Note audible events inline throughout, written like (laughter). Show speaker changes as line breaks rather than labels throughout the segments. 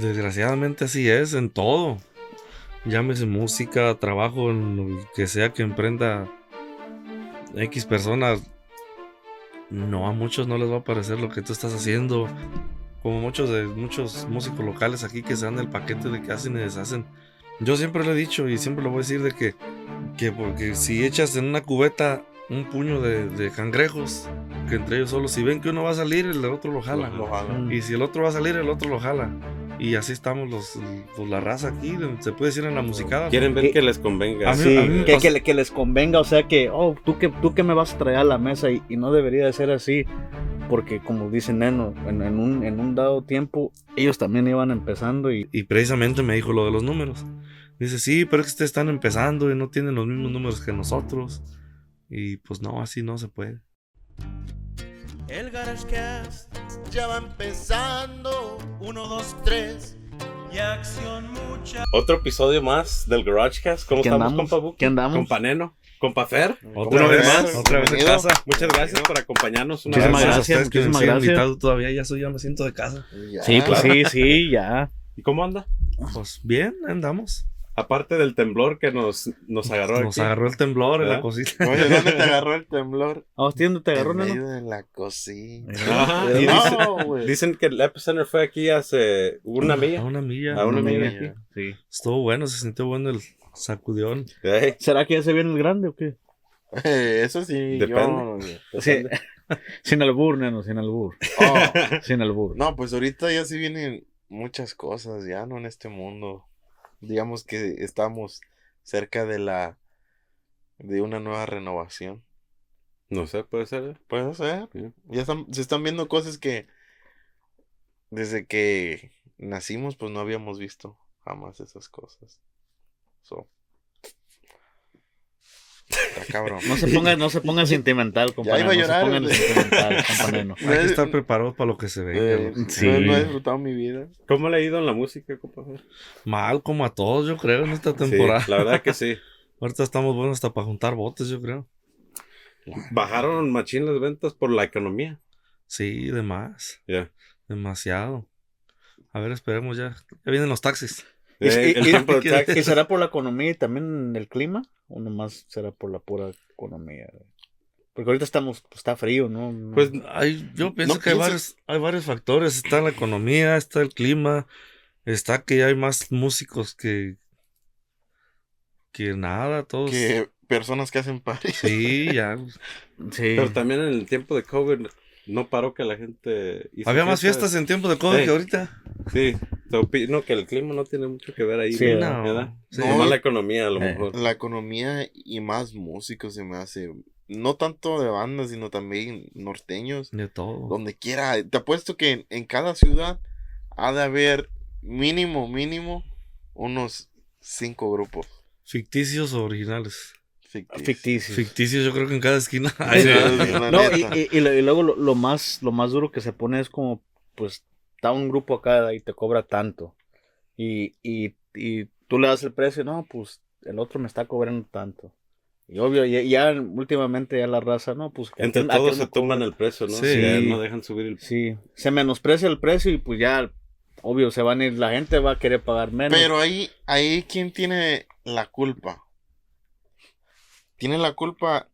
Desgraciadamente así es, en todo. Llámese música, trabajo, en lo que sea que emprenda X personas. No, a muchos no les va a parecer lo que tú estás haciendo. Como muchos de muchos músicos locales aquí que se dan el paquete de que hacen y deshacen. Yo siempre lo he dicho y siempre lo voy a decir de que, que porque si echas en una cubeta un puño de, de cangrejos, que entre ellos solo, si ven que uno va a salir, el otro lo jala.
Lo jala.
Y si el otro va a salir, el otro lo jala. Y así estamos los, pues, la raza aquí, se puede decir en la musicada.
Quieren ver que les convenga.
A mí-
Sí,
a mí-
que,
o
que que les convenga, o sea que, oh, tú que, tú que me vas a traer a la mesa y, y no debería de ser así, porque como dice Neno, en, en un, en un dado tiempo ellos también iban empezando y
Y precisamente me dijo lo de los números. Dice, sí, pero es que ustedes están empezando y no tienen los mismos números que nosotros. Y pues no, así no se puede.
El GarageCast ya va empezando. Uno, dos, tres. Y acción mucha.
Otro episodio más del GarageCast. ¿Cómo
¿Qué
estamos,
andamos?
compa Buki?
¿Qué andamos?
Compa Neno. Compa Fer.
Otra
Una
vez
vez
más, otra vez en casa.
Muchas gracias por acompañarnos una
Muchísimas
vez
gracias. muchísimas gracias.
invitando todavía, ya, soy, ya me siento de casa.
Ya.
sí, pues sí, sí, ya.
¿Y cómo anda?
Pues bien, andamos.
Aparte del temblor que nos, nos agarró
Nos
aquí.
agarró el temblor en la cosita.
Oye, ¿dónde te (laughs) agarró el temblor?
¿A vos dónde te agarró,
en
Neno?
medio de la cocina.
Ajá, y
No,
dicen,
güey.
dicen que el epicenter fue aquí hace una
A
milla.
una milla.
A una
Una
milla
milla.
aquí.
Sí.
Estuvo bueno, se sintió bueno el sacudión.
¿Será que ya se viene el grande o qué?
Eh, Eso sí,
Depende.
yo...
Sí. (laughs) sin albur, Neno, sin albur.
Oh,
Sin albur.
no, pues ahorita ya sí vienen muchas cosas, ya no en este mundo. Digamos que estamos cerca de la... de una nueva renovación.
No sé, puede ser.
Puede ser.
Sí.
Ya están, se están viendo cosas que desde que nacimos, pues no habíamos visto jamás esas cosas. So. Está cabrón.
No se ponga, no se ponga sentimental, compa.
iba a
Neno,
llorar,
No se pongan sentimental, compa (laughs) Neno.
Hay que estar preparados para lo que se venga.
Eh.
Sí.
no, no he disfrutado mi vida.
¿Cómo le ha ido en la música, compa Fer?
Mal como a todos, yo creo, en esta
Sí,
temporada.
la verdad que sí. (laughs)
Ahorita estamos buenos hasta para juntar botes, yo creo.
Bajaron machín las ventas por la economía.
Sí, de más.
Ya.
Demasiado. A ver, esperemos ya. Ya vienen los taxis.
¿Y,
Eh,
y- y- y- será por la economía y también el clima? ¿O nomás será por la pura economía? Porque ahorita estamos, pues, está frío, ¿no?
Pues
Hay, yo pienso
No
que hay varios, hay varios factores. Está la economía, está el clima, está que hay más músicos que, que nada, todos.
Que personas que hacen party.
Sí, ya.
sí.
Pero también en el tiempo de COVID no paró que la gente hizo
Había más fiestas en tiempo de COVID que ahorita.
Sí, te opino que el clima no tiene mucho que ver ahí.
Sí,
¿verdad?
no.
¿Verdad?
Sí.
Nomás la economía a lo
Eh.
mejor.
La economía y más músicos se me hace. No tanto de bandas, sino también norteños.
De todo.
Donde quiera. Te apuesto que en, en cada ciudad ha de haber mínimo, mínimo unos cinco grupos
Ficticios o originales.
ficticios.
ficticio.
Ficticios, yo creo que en cada esquina. (laughs)
No, y,
neta.
y- y lo- y luego lo, lo más, lo más duro que se pone es como, pues, está un grupo acá y te cobra tanto. Y, y, y tú le das el precio, no, pues, el otro me está cobrando tanto. Y obvio, ya, ya últimamente ya la raza, no, pues...
Entre todos se tumban
cobra.
el precio, ¿no?
Sí.
Ya no dejan subir el
Sí, se menosprecia el precio y pues ya, obvio, se van a ir, la gente va a querer pagar menos.
Pero ahí, ahí, ¿quién tiene la culpa? ¿Tiene la culpa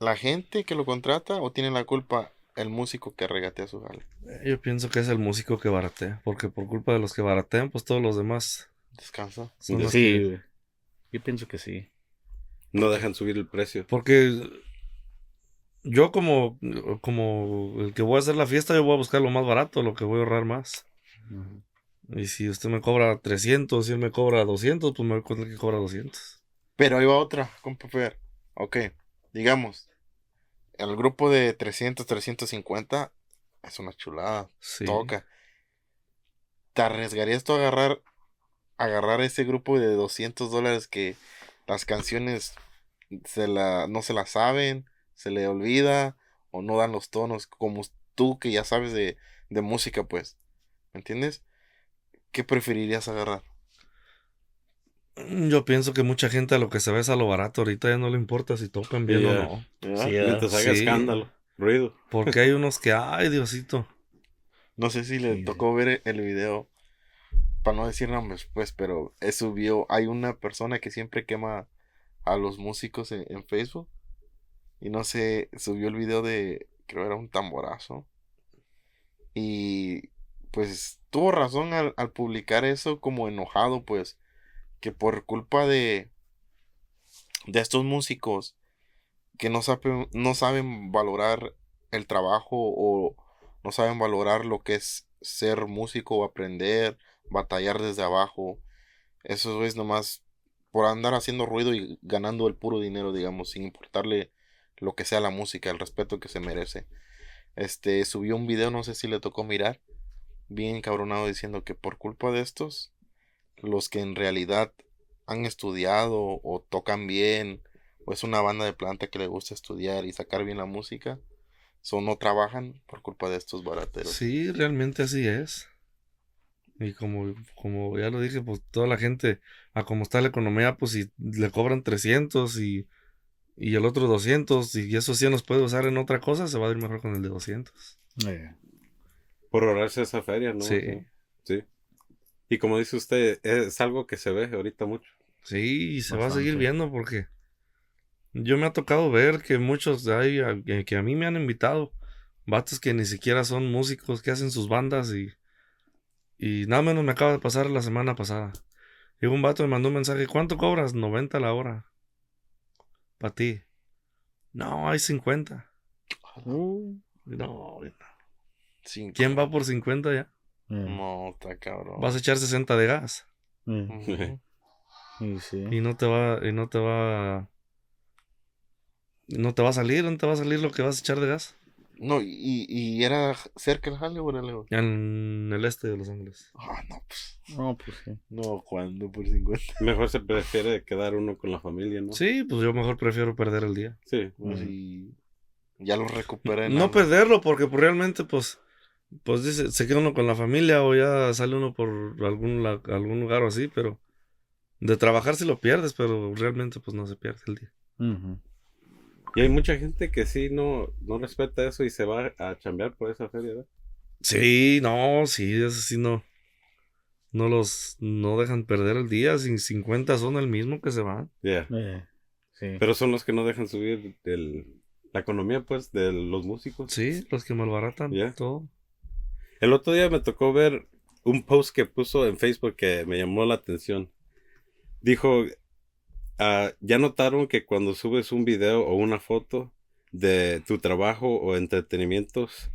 la gente que lo contrata o tiene la culpa el músico que regatea su jale?
Yo pienso que es el músico que baratea. Porque por culpa de los que baratean, pues todos los demás
Descansa.
los
sí,
que-
yo pienso que sí.
No dejan subir el precio.
Porque yo como, como el que voy a hacer la fiesta, yo voy a buscar lo más barato, lo que voy a ahorrar más. Y si usted me cobra 300, si él me cobra 200, pues me voy con el que cobra 200.
Pero ahí va otra, compa. Ok, digamos, el grupo de 300, 350 es una chulada,
Sí.
toca. ¿Te arriesgarías tú a agarrar, agarrar ese grupo de 200 dólares que las canciones se la, no se las saben, se le olvida o no dan los tonos como tú que ya sabes de, de música, pues? ¿Me entiendes? ¿Qué preferirías agarrar?
Yo pienso que mucha gente a lo que se ve es a lo barato. Ahorita ya no le importa si tocan bien o no.
Sí,
Mientras haga
Sí.
escándalo, ruido.
Porque hay unos que, ay, Diosito.
No sé si le
Sí,
tocó ver el video para no decir nombres, pues, pero subió, hay una persona que siempre quema a los músicos en, en Facebook. Y no sé, subió el video de, creo era un tamborazo. Y pues tuvo razón al, al publicar eso como enojado, pues, que por culpa de, de estos músicos que no saben, no saben valorar el trabajo o no saben valorar lo que es ser músico, aprender, batallar desde abajo. Eso es nomás por andar haciendo ruido y ganando el puro dinero, digamos, sin importarle lo que sea la música, el respeto que se merece. Este subió un video, no sé si le tocó mirar, bien encabronado diciendo que por culpa de estos, los que en realidad han estudiado o tocan bien, o es una banda de planta que le gusta estudiar y sacar bien la música, son no trabajan por culpa de estos barateros.
Sí, realmente así es. Y como, como ya lo dije, pues toda la gente, a como está la economía, pues si le cobran 300 y, y el otro 200 y eso sí nos puede usar en otra cosa, se va a ir mejor con el de 200.
Eh,
Por ahorrarse esa feria, ¿no?
Sí.
Sí. Y como dice usted, es algo que se ve ahorita mucho.
Sí, y se va a seguir viendo porque yo me ha tocado ver que muchos hay a- que, a mí me han invitado, vatos que ni siquiera son músicos, que hacen sus bandas y, y nada menos me acaba de pasar la semana pasada. Y un vato me mandó un mensaje, ¿cuánto cobras? 90 la hora. Para ti. No, hay 50.
uh,
No,
Sin-
¿quién va por 50 ya?
Eh,
No, está cabrón.
Vas a echar 60 de gas.
Ujú.
y sí.
Y no te va, y no te va, no te va a salir, no te va a salir lo que vas a echar de gas.
No, y, y era cerca el jale o era lejos.
En el este de Los Ángeles.
Ah, no, pues.
No, pues sí.
No, ¿cuándo por 50?
Mejor se prefiere quedar uno con la familia, ¿no?
Sí, pues yo mejor prefiero perder el día.
Sí.
Pues
Ujú.
sí. Ya lo recuperé.
No
nada.
perderlo, porque pues, realmente, pues, pues dice, se queda uno con la familia o ya sale uno por algún, la- algún lugar o así, pero de trabajar sí lo pierdes, pero realmente pues no se pierde el día.
Y hay mucha gente que sí no, no respeta eso y se va a chambear por esa feria, ¿verdad?
Sí, no, sí, eso sí no. No los, no dejan perder el día, sin 50 son el mismo que se van.
Yeah.
Eh, sí.
Pero son los que no dejan subir el, la economía, pues, de los músicos.
Sí, los que malbaratan
Ya.
todo.
El otro día me tocó ver un post que puso en Facebook que me llamó la atención. Dijo, ah, ya notaron que cuando subes un video o una foto de tu trabajo o entretenimientos,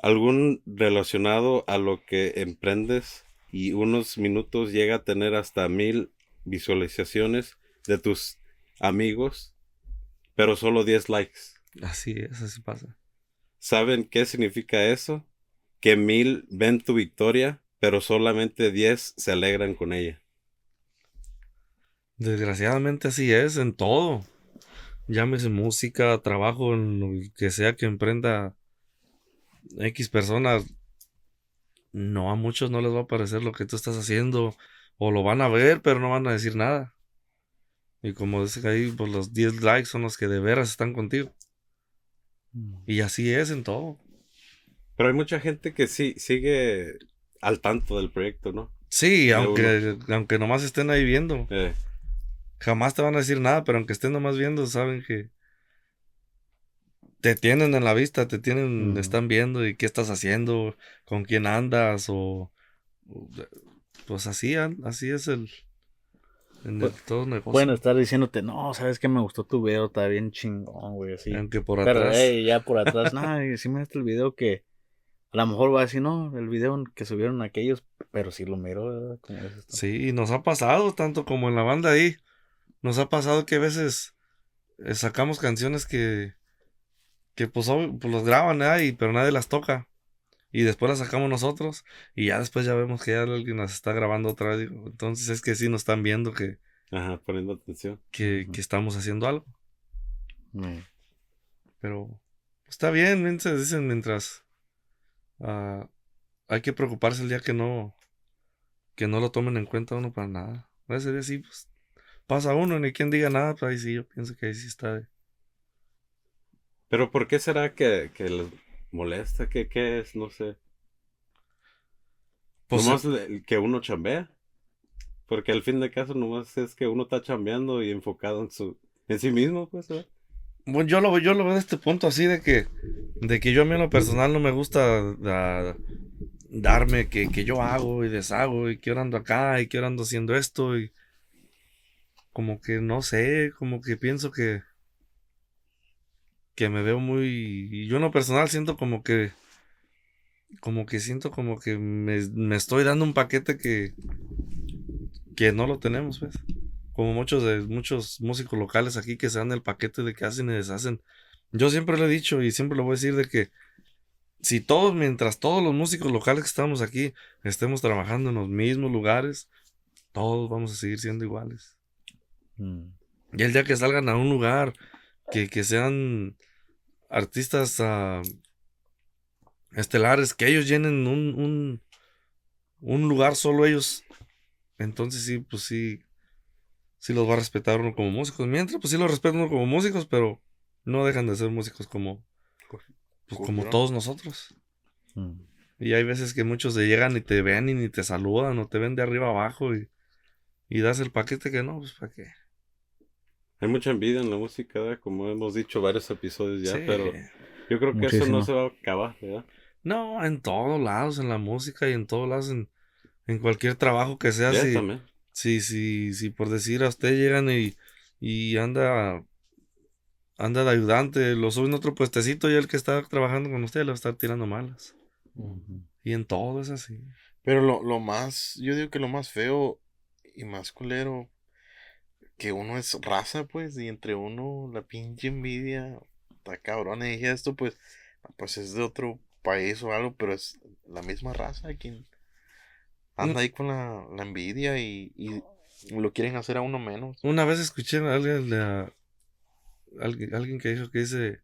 algún relacionado a lo que emprendes y unos minutos llega a tener hasta mil visualizaciones de tus amigos, pero solo 10 likes.
Así es, así pasa.
¿Saben qué significa eso? Que mil ven tu victoria, pero solamente diez se alegran con ella.
Desgraciadamente así es en todo. Llámese música, trabajo, en lo que sea que emprenda X personas. No, a muchos no les va a parecer lo que tú estás haciendo. O lo van a ver, pero no van a decir nada. Y como dice ahí, pues los 10 likes son los que de veras están contigo.
Mm.
Y así es en todo.
Pero hay mucha gente que sí sigue al tanto del proyecto, ¿no?
Sí,
De
aunque, aunque nomás estén ahí viendo.
Eh,
Jamás te van a decir nada, pero aunque estén nomás viendo, saben que te tienen en la vista, te tienen, están viendo y qué estás haciendo, con quién andas o, o- pues así, así es el en el,
Pues,
todo negocio.
Pueden estar diciéndote, no, sabes que me gustó tu video, está bien chingón, güey, así.
aunque por
Pero,
atrás.
ey, ya por atrás, (laughs) no, y sí me el video que a lo mejor va a decir, no, el video que subieron aquellos, pero sí lo miro, ¿verdad? Tú.
Sí, nos ha pasado tanto como en la banda ahí. Nos ha pasado que a veces eh, sacamos canciones que que pues, pues los graban ahí, pero nadie las toca. Y después las sacamos nosotros y ya después ya vemos que ya alguien las está grabando otra vez. Entonces es que sí nos están viendo que,
ajá, poniendo atención.
que, que estamos haciendo algo.
Mm.
Pero pues, está bien, se dicen mientras ah, hay que preocuparse el día que no que no lo tomen en cuenta uno para nada. Ese día sí, pues pasa uno, ni quien diga nada, pues ahí sí, yo pienso que ahí sí está. de-
Pero ¿por qué será que, que les molesta? ¿Qué, ¿Qué es? No sé.
Pues,
nomás el que uno chambea. Porque al fin de caso nomás es que uno está chambeando y enfocado en su en sí mismo, pues. ¿verdad?
Bueno, yo lo, yo lo veo de este punto así de que, de que yo a mí en lo personal no me gusta da- darme que, que yo hago y deshago y que ahora ando acá y que ahora ando haciendo esto y como que no sé, como que pienso que que me veo muy yo en lo personal siento como que como que siento como que me, me estoy dando un paquete que que no lo tenemos, pues como muchos de muchos músicos locales aquí que se dan el paquete de que hacen y deshacen. Yo siempre lo he dicho y siempre lo voy a decir de que si todos, mientras todos los músicos locales que estamos aquí estemos trabajando en los mismos lugares, todos vamos a seguir siendo iguales.
Mm.
Y el día que salgan a un lugar, que, que sean artistas ah, estelares, que ellos llenen un, un, un lugar solo ellos, entonces sí, pues sí, sí los va a respetar uno como músicos. Mientras, pues sí los respeta uno como músicos, pero no dejan de ser músicos como, pues, como
Cultura.
todos nosotros.
Mm.
Y hay veces que muchos te llegan y te ven y ni te saludan o te ven de arriba abajo y, y das el paquete que no, pues para qué.
Hay mucha envidia en la música, ¿verdad? como hemos dicho varios episodios ya,
Sí.
pero yo creo que eso no se va a acabar, ¿verdad?
No, en todos lados, en la música y en todos lados, en, en cualquier trabajo que sea. Si,
también.
Si, si, si por decir a usted llegan y, y anda, anda de ayudante, lo suben a otro puestecito y el que está trabajando con usted le va a estar tirando malas. Y en todo es así.
Pero lo, lo más, yo digo que lo más feo y más culero, que uno es raza, pues, y entre uno la pinche envidia, está cabrón, y dije esto, pues, pues es de otro país o algo, pero es la misma raza quien anda ahí con la, la envidia y, y lo quieren hacer a uno menos.
Una vez escuché a alguien, a- alguien, alguien que dijo que dice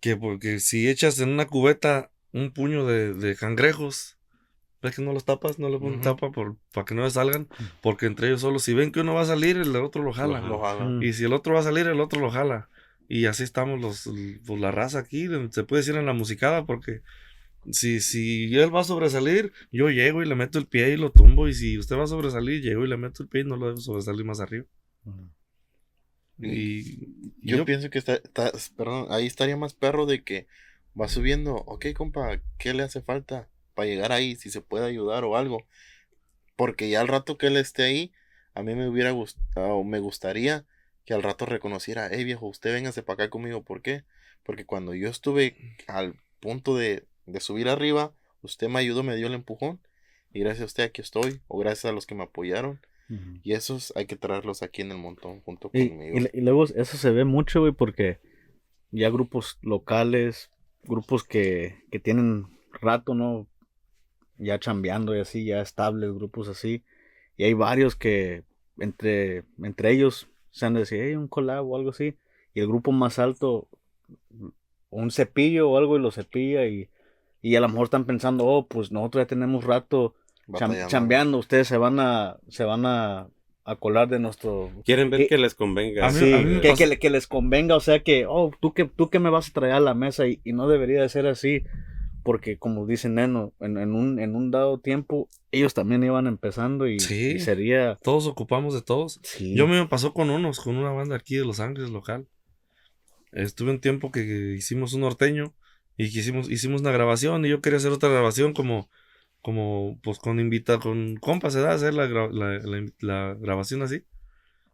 que porque si echas en una cubeta un puño de, de cangrejos, ves que no los tapas, no le pones
Ujú.
tapa por, para que no le salgan, porque entre ellos solo si ven que uno va a salir, el otro lo jala.
Lo
Lo jalan.
Mm.
Y si el otro va a salir, el otro lo jala. Y así estamos los, pues, la raza aquí, se puede decir en la musicada, porque si, si él va a sobresalir, yo llego y le meto el pie y lo tumbo. Y si usted va a sobresalir, llego y le meto el pie y no lo dejo sobresalir más arriba. Y
Yo,
yo,
pienso que está, está- perdón, ahí estaría más perro de que va subiendo, ok, compa, ¿qué le hace falta para llegar ahí? Si se puede ayudar o algo. Porque ya al rato que él esté ahí, a mí me hubiera gustado, me gustaría que al rato reconociera, hey viejo, usted véngase para acá conmigo, ¿por qué? Porque cuando yo estuve al punto de, de subir arriba, usted me ayudó, me dio el empujón, y gracias a usted aquí estoy, o gracias a los que me apoyaron, y esos hay que traerlos aquí en el montón junto
Y,
conmigo.
y- y luego eso se ve mucho, güey, porque ya grupos locales, grupos que, que tienen rato, ¿no? Ya chambeando y así, ya estables, grupos así. Y hay varios que entre, entre ellos se han de decir, hey, un collab o algo así. Y el grupo más alto, un cepillo o algo y lo cepilla y, y a lo mejor están pensando, oh, pues nosotros ya tenemos rato cham- chambeando, ustedes se van a, se van a, a colar de nuestro
Quieren ver que les convenga.
A mí-
Sí,
a mí me
que,
pasa-
que le- que les convenga, o sea que, oh, tú que, tú que me vas a traer a la mesa y, y no debería de ser así, porque como dice Neno, en, en un, en un dado tiempo ellos también iban empezando y,
Sí.
y sería...
todos ocupamos de todos.
Sí.
Yo me pasó con unos, con una banda aquí de Los Ángeles local. Estuve un tiempo que hicimos un norteño y hicimos, hicimos una grabación y yo quería hacer otra grabación como, como pues con invita, con compas, se da hacer la, la, la- la grabación así.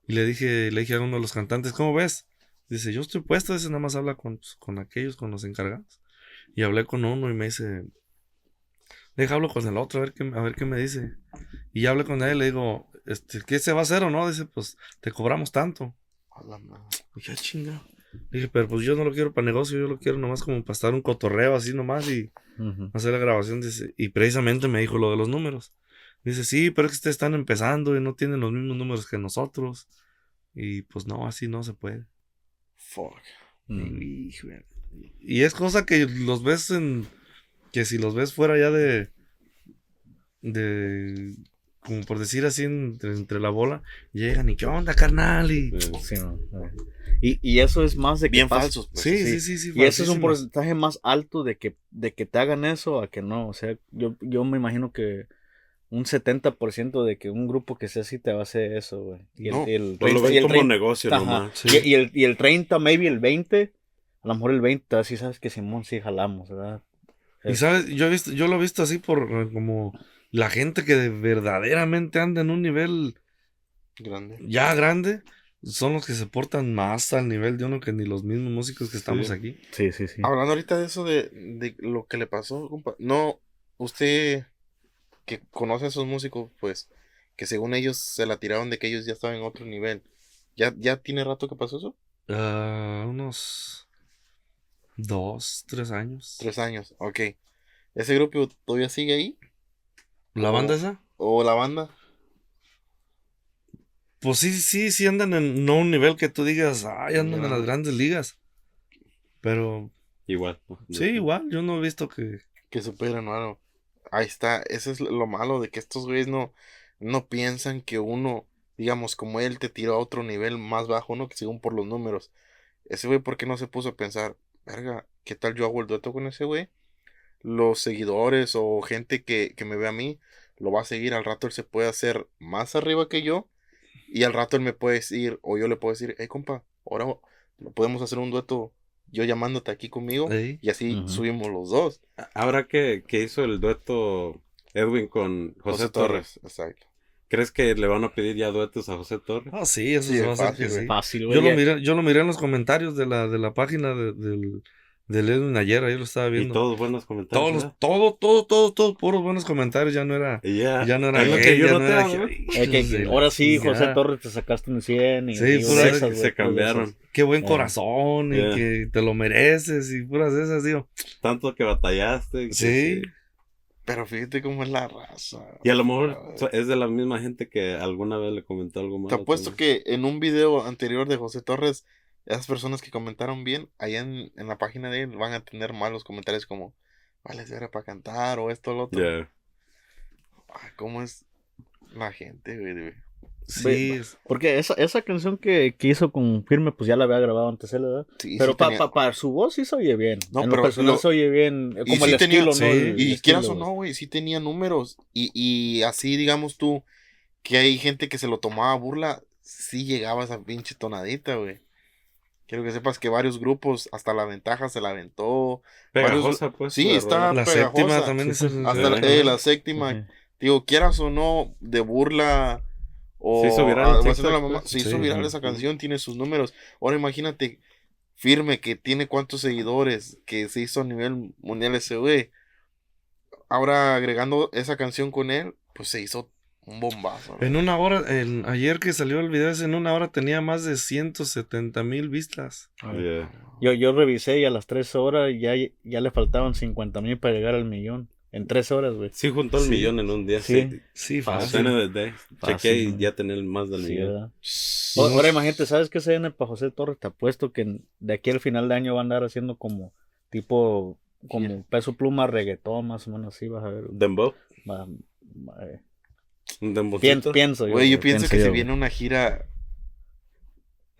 Y le dije, le dije a uno de los cantantes, ¿cómo ves? Dice, yo estoy puesto, ese nada más habla con, pues, con aquellos, con los encargados. Y hablé con uno y me dice, deja hablo con el otro, a ver qué, a ver qué me dice. Y ya hablé con él, le digo, este, ¿qué se va a hacer o no? Dice, pues te cobramos tanto.
A la madre.
Y "Ah, chinga. Le dije, pero pues yo no lo quiero para negocio, yo lo quiero nomás como para estar un cotorreo así nomás y hacer la grabación. Dice, y precisamente me dijo lo de los números. Dice, sí, pero es que ustedes están empezando y no tienen los mismos números que nosotros. Y pues no, así no se puede.
Fuck.
Mm.
Y es cosa que los ves en. Que si los ves fuera ya de. De. Como por decir así, entre, entre la bola, llegan y ¿qué onda, carnal? Y,
Sí.
No, y, y eso es más de que
Bien
pas-
falsos, pues.
sí,
sí.
sí, sí, sí.
Y ese es un porcentaje más alto de que, de que te hagan eso a que no. O sea, yo, yo me imagino que un 70% de que un grupo que sea así te va a hacer eso, güey. Y el,
No,
y el
Pues lo
30 y
ven
el
como
30
negocio
ajá.
nomás.
Sí.
Y, y el, y el 30, maybe el 20, a lo mejor el 20, así sabes que Simón sí jalamos, ¿verdad?
Y sabes, yo he visto, yo lo he visto así por como la gente que de- verdaderamente anda en un nivel
Grande.
ya grande, son los que se portan más al nivel de uno que ni los mismos músicos que estamos
Sí.
aquí.
Sí, sí, sí.
Hablando ahorita de eso de, de lo que le pasó, compa. No, usted que conoce a esos músicos, pues, que según ellos se la tiraron de que ellos ya estaban en otro nivel. ¿Ya, ya tiene rato que pasó eso?
Ah, unos dos, tres años.
Tres años, ok. ¿Ese grupo todavía sigue ahí?
¿La banda esa?
¿O la banda?
Pues sí, sí, sí andan en no un nivel que tú digas, ay, andan en las grandes ligas. Pero
Igual.
sí, igual, yo no he visto que...
Que superan algo. Ahí está, eso es lo malo de que estos güeyes no, no piensan que uno, digamos, como él te tiró a otro nivel más bajo, ¿no? Que según por los números. Ese güey, ¿por qué no se puso a pensar, verga, ¿qué tal yo hago el dueto con ese güey? Los seguidores o gente que, que me ve a mí, lo va a seguir, al rato él se puede hacer más arriba que yo, y al rato él me puede decir, o yo le puedo decir, hey compa, ahora podemos hacer un dueto yo llamándote aquí conmigo, y así subimos los dos.
Ahora que, que hizo el dueto Edwin con José, Torres,
Exacto.
¿crees que le van a pedir ya duetos a José Torres?
Ah, sí, eso
Sí,
se va a hacer
fácil,
que
güey.
sí.
Fácil, güey.
Yo lo, miré, yo lo miré en los comentarios de la, de la página de- del, del Edwin ayer, ahí lo estaba
Y
viendo.
todos buenos comentarios.
Todos, todo, todo, todo, todo, puros buenos comentarios, ya no era,
Y ya,
no era
es lo
gay,
que yo
ya no era.
Eh, que-
de
ahora sí, José. Torres te sacaste un 100 y,
Sí,
y
pura-
esas,
se
puras
cambiaron.
esas.
Qué buen
Eh.
corazón y
Yeah.
que te lo mereces y puras de esas, digo.
Tanto que batallaste. que
Sí.
Pero fíjate cómo es la raza.
Y a lo mejor es de la misma gente que alguna vez le comentó algo malo.
Te apuesto
también.
que en un video anterior de José Torres, esas personas que comentaron bien, allá en, en la página de él van a tener malos comentarios como, vale, era para cantar o esto o lo otro.
Ya.
Ah, ¿Cómo es la gente, güey? güey?
Sí,
Porque esa, esa canción que, que hizo con Firme, pues ya la había grabado antes él, ¿verdad?
Sí,
pero
sí
para
tenía-
su voz sí se oye bien.
No,
en
pero
lo personal
lo-
se oye bien. eh,
y
Como
sí
el
tenía-
estilo,
sí,
¿no? El-
Y
el
quieras
estilo,
o no,
güey.
sí tenía números. Y, y así, digamos tú, que hay gente que se lo tomaba a burla, sí llegaba esa pinche tonadita, güey. Quiero que sepas que varios grupos, hasta la ventaja se la aventó.
Pegajosa, pues.
Sí,
la
está-
la
pegajosa.
séptima también
Sí,
es el-
Hasta la, eh, la séptima,
Ujú.
digo, quieras o no, de burla o
Se hizo viral
ah,
TikTok,
la mamá-
pues.
se hizo
Sí.
viral esa canción, tiene sus números. Ahora imagínate, firme que tiene cuántos seguidores, que se hizo a nivel mundial ese güey. Ahora agregando esa canción con él, pues se hizo un bombazo. ¿no?
En una hora, en- ayer que salió el video, en una hora tenía más de 170 mil vistas.
Yeah.
Yo, yo revisé y a las 3 horas ya, ya le faltaban 50 mil para llegar al millón. En 3 horas, güey.
Sí, juntó el
Sí.
millón en un día.
Sí.
Sí.
Sí,
At
fácil.
Fácil,
Chequé y ya tenía más del
Sí,
millón.
Ahora imagínate, ¿sabes qué se viene para José Torres? Te apuesto que de aquí al final de año va a andar haciendo como tipo, como peso pluma, reggaetón, más o menos así, vas a ver.
Dembow.
Va- va- eh,
Dembowcito.
pienso yo.
Güey, yo
güey,
pienso que
yo,
se
güey.
viene una gira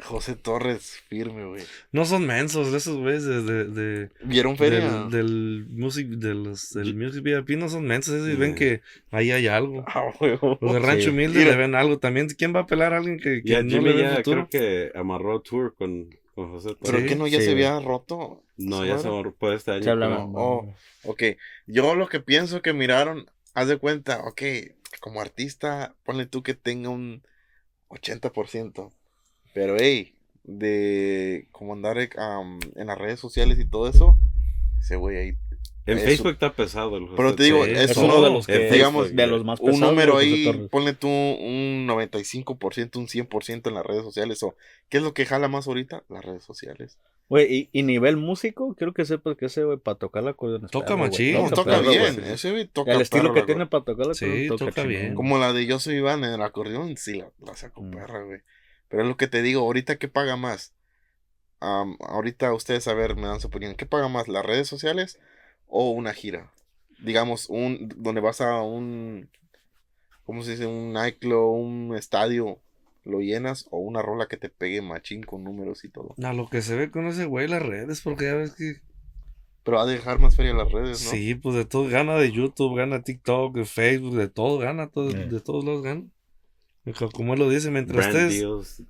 José Torres firme, güey.
No son mensos esos güeyes de, de, de-
¿Vieron feria?
del, del music, de los, del music VIP, no son mensos, esos y ven que ahí hay algo. (laughs)
Ah, huevo.
Los de Rancho
Sí.
Humilde
Mira.
le ven algo también. ¿Quién va a pelar a alguien que, que
Ya
no
Jimmy
le ve
ya
futuro?
creo que amarró tour con, con José Torres.
¿Pero
Sí,
que no ya
sí,
se
güey.
había roto?
No, ya se por este año.
Se hablaba-
pero-
Oh, ok. Yo lo que pienso que miraron, haz de cuenta, ok, como artista, ponle tú que tenga un 80%. Pero, hey, de como andar am, en las redes sociales y todo eso, ese güey ahí.
En
Eso.
Facebook está pesado el
Pero te digo,
Sí,
es
Es
uno
uno
de
los que,
digamos,
de los más
un
pesados,
número
José
ahí, ponle tú un 95%, un 100% en las redes sociales. O, ¿Qué es lo que jala más ahorita? Las redes sociales.
Güey, y, y nivel músico, quiero que sepas que ese güey para tocar la acordeón
Toca machín. Toca
toca
perro,
bien. Ese güey toca
El estilo
perro,
que tiene para tocar la
Sí,
acordeón
toca
chingón.
bien.
Como la de Yo Soy Iván en el acordeón, sí, la, la saco
Mm.
perra, güey. Pero es lo que te digo, ahorita, ¿qué paga más? Am, ahorita ustedes, a ver, me dan su opinión. ¿Qué paga más, las redes sociales o una gira? Digamos, un donde vas a un ¿cómo se dice? Un nightclub, un estadio, lo llenas o una rola que te pegue machín con números y todo.
A lo que se ve con ese güey las redes, porque ya ves que.
Pero va a dejar más feria las redes, ¿no?
Sí, pues de todo. Gana de YouTube, gana TikTok, de Facebook, de todo gana. Todo,
Eh.
De todos lados gana. Co- Como él lo dice, mientras
Brand
ustedes.
deals.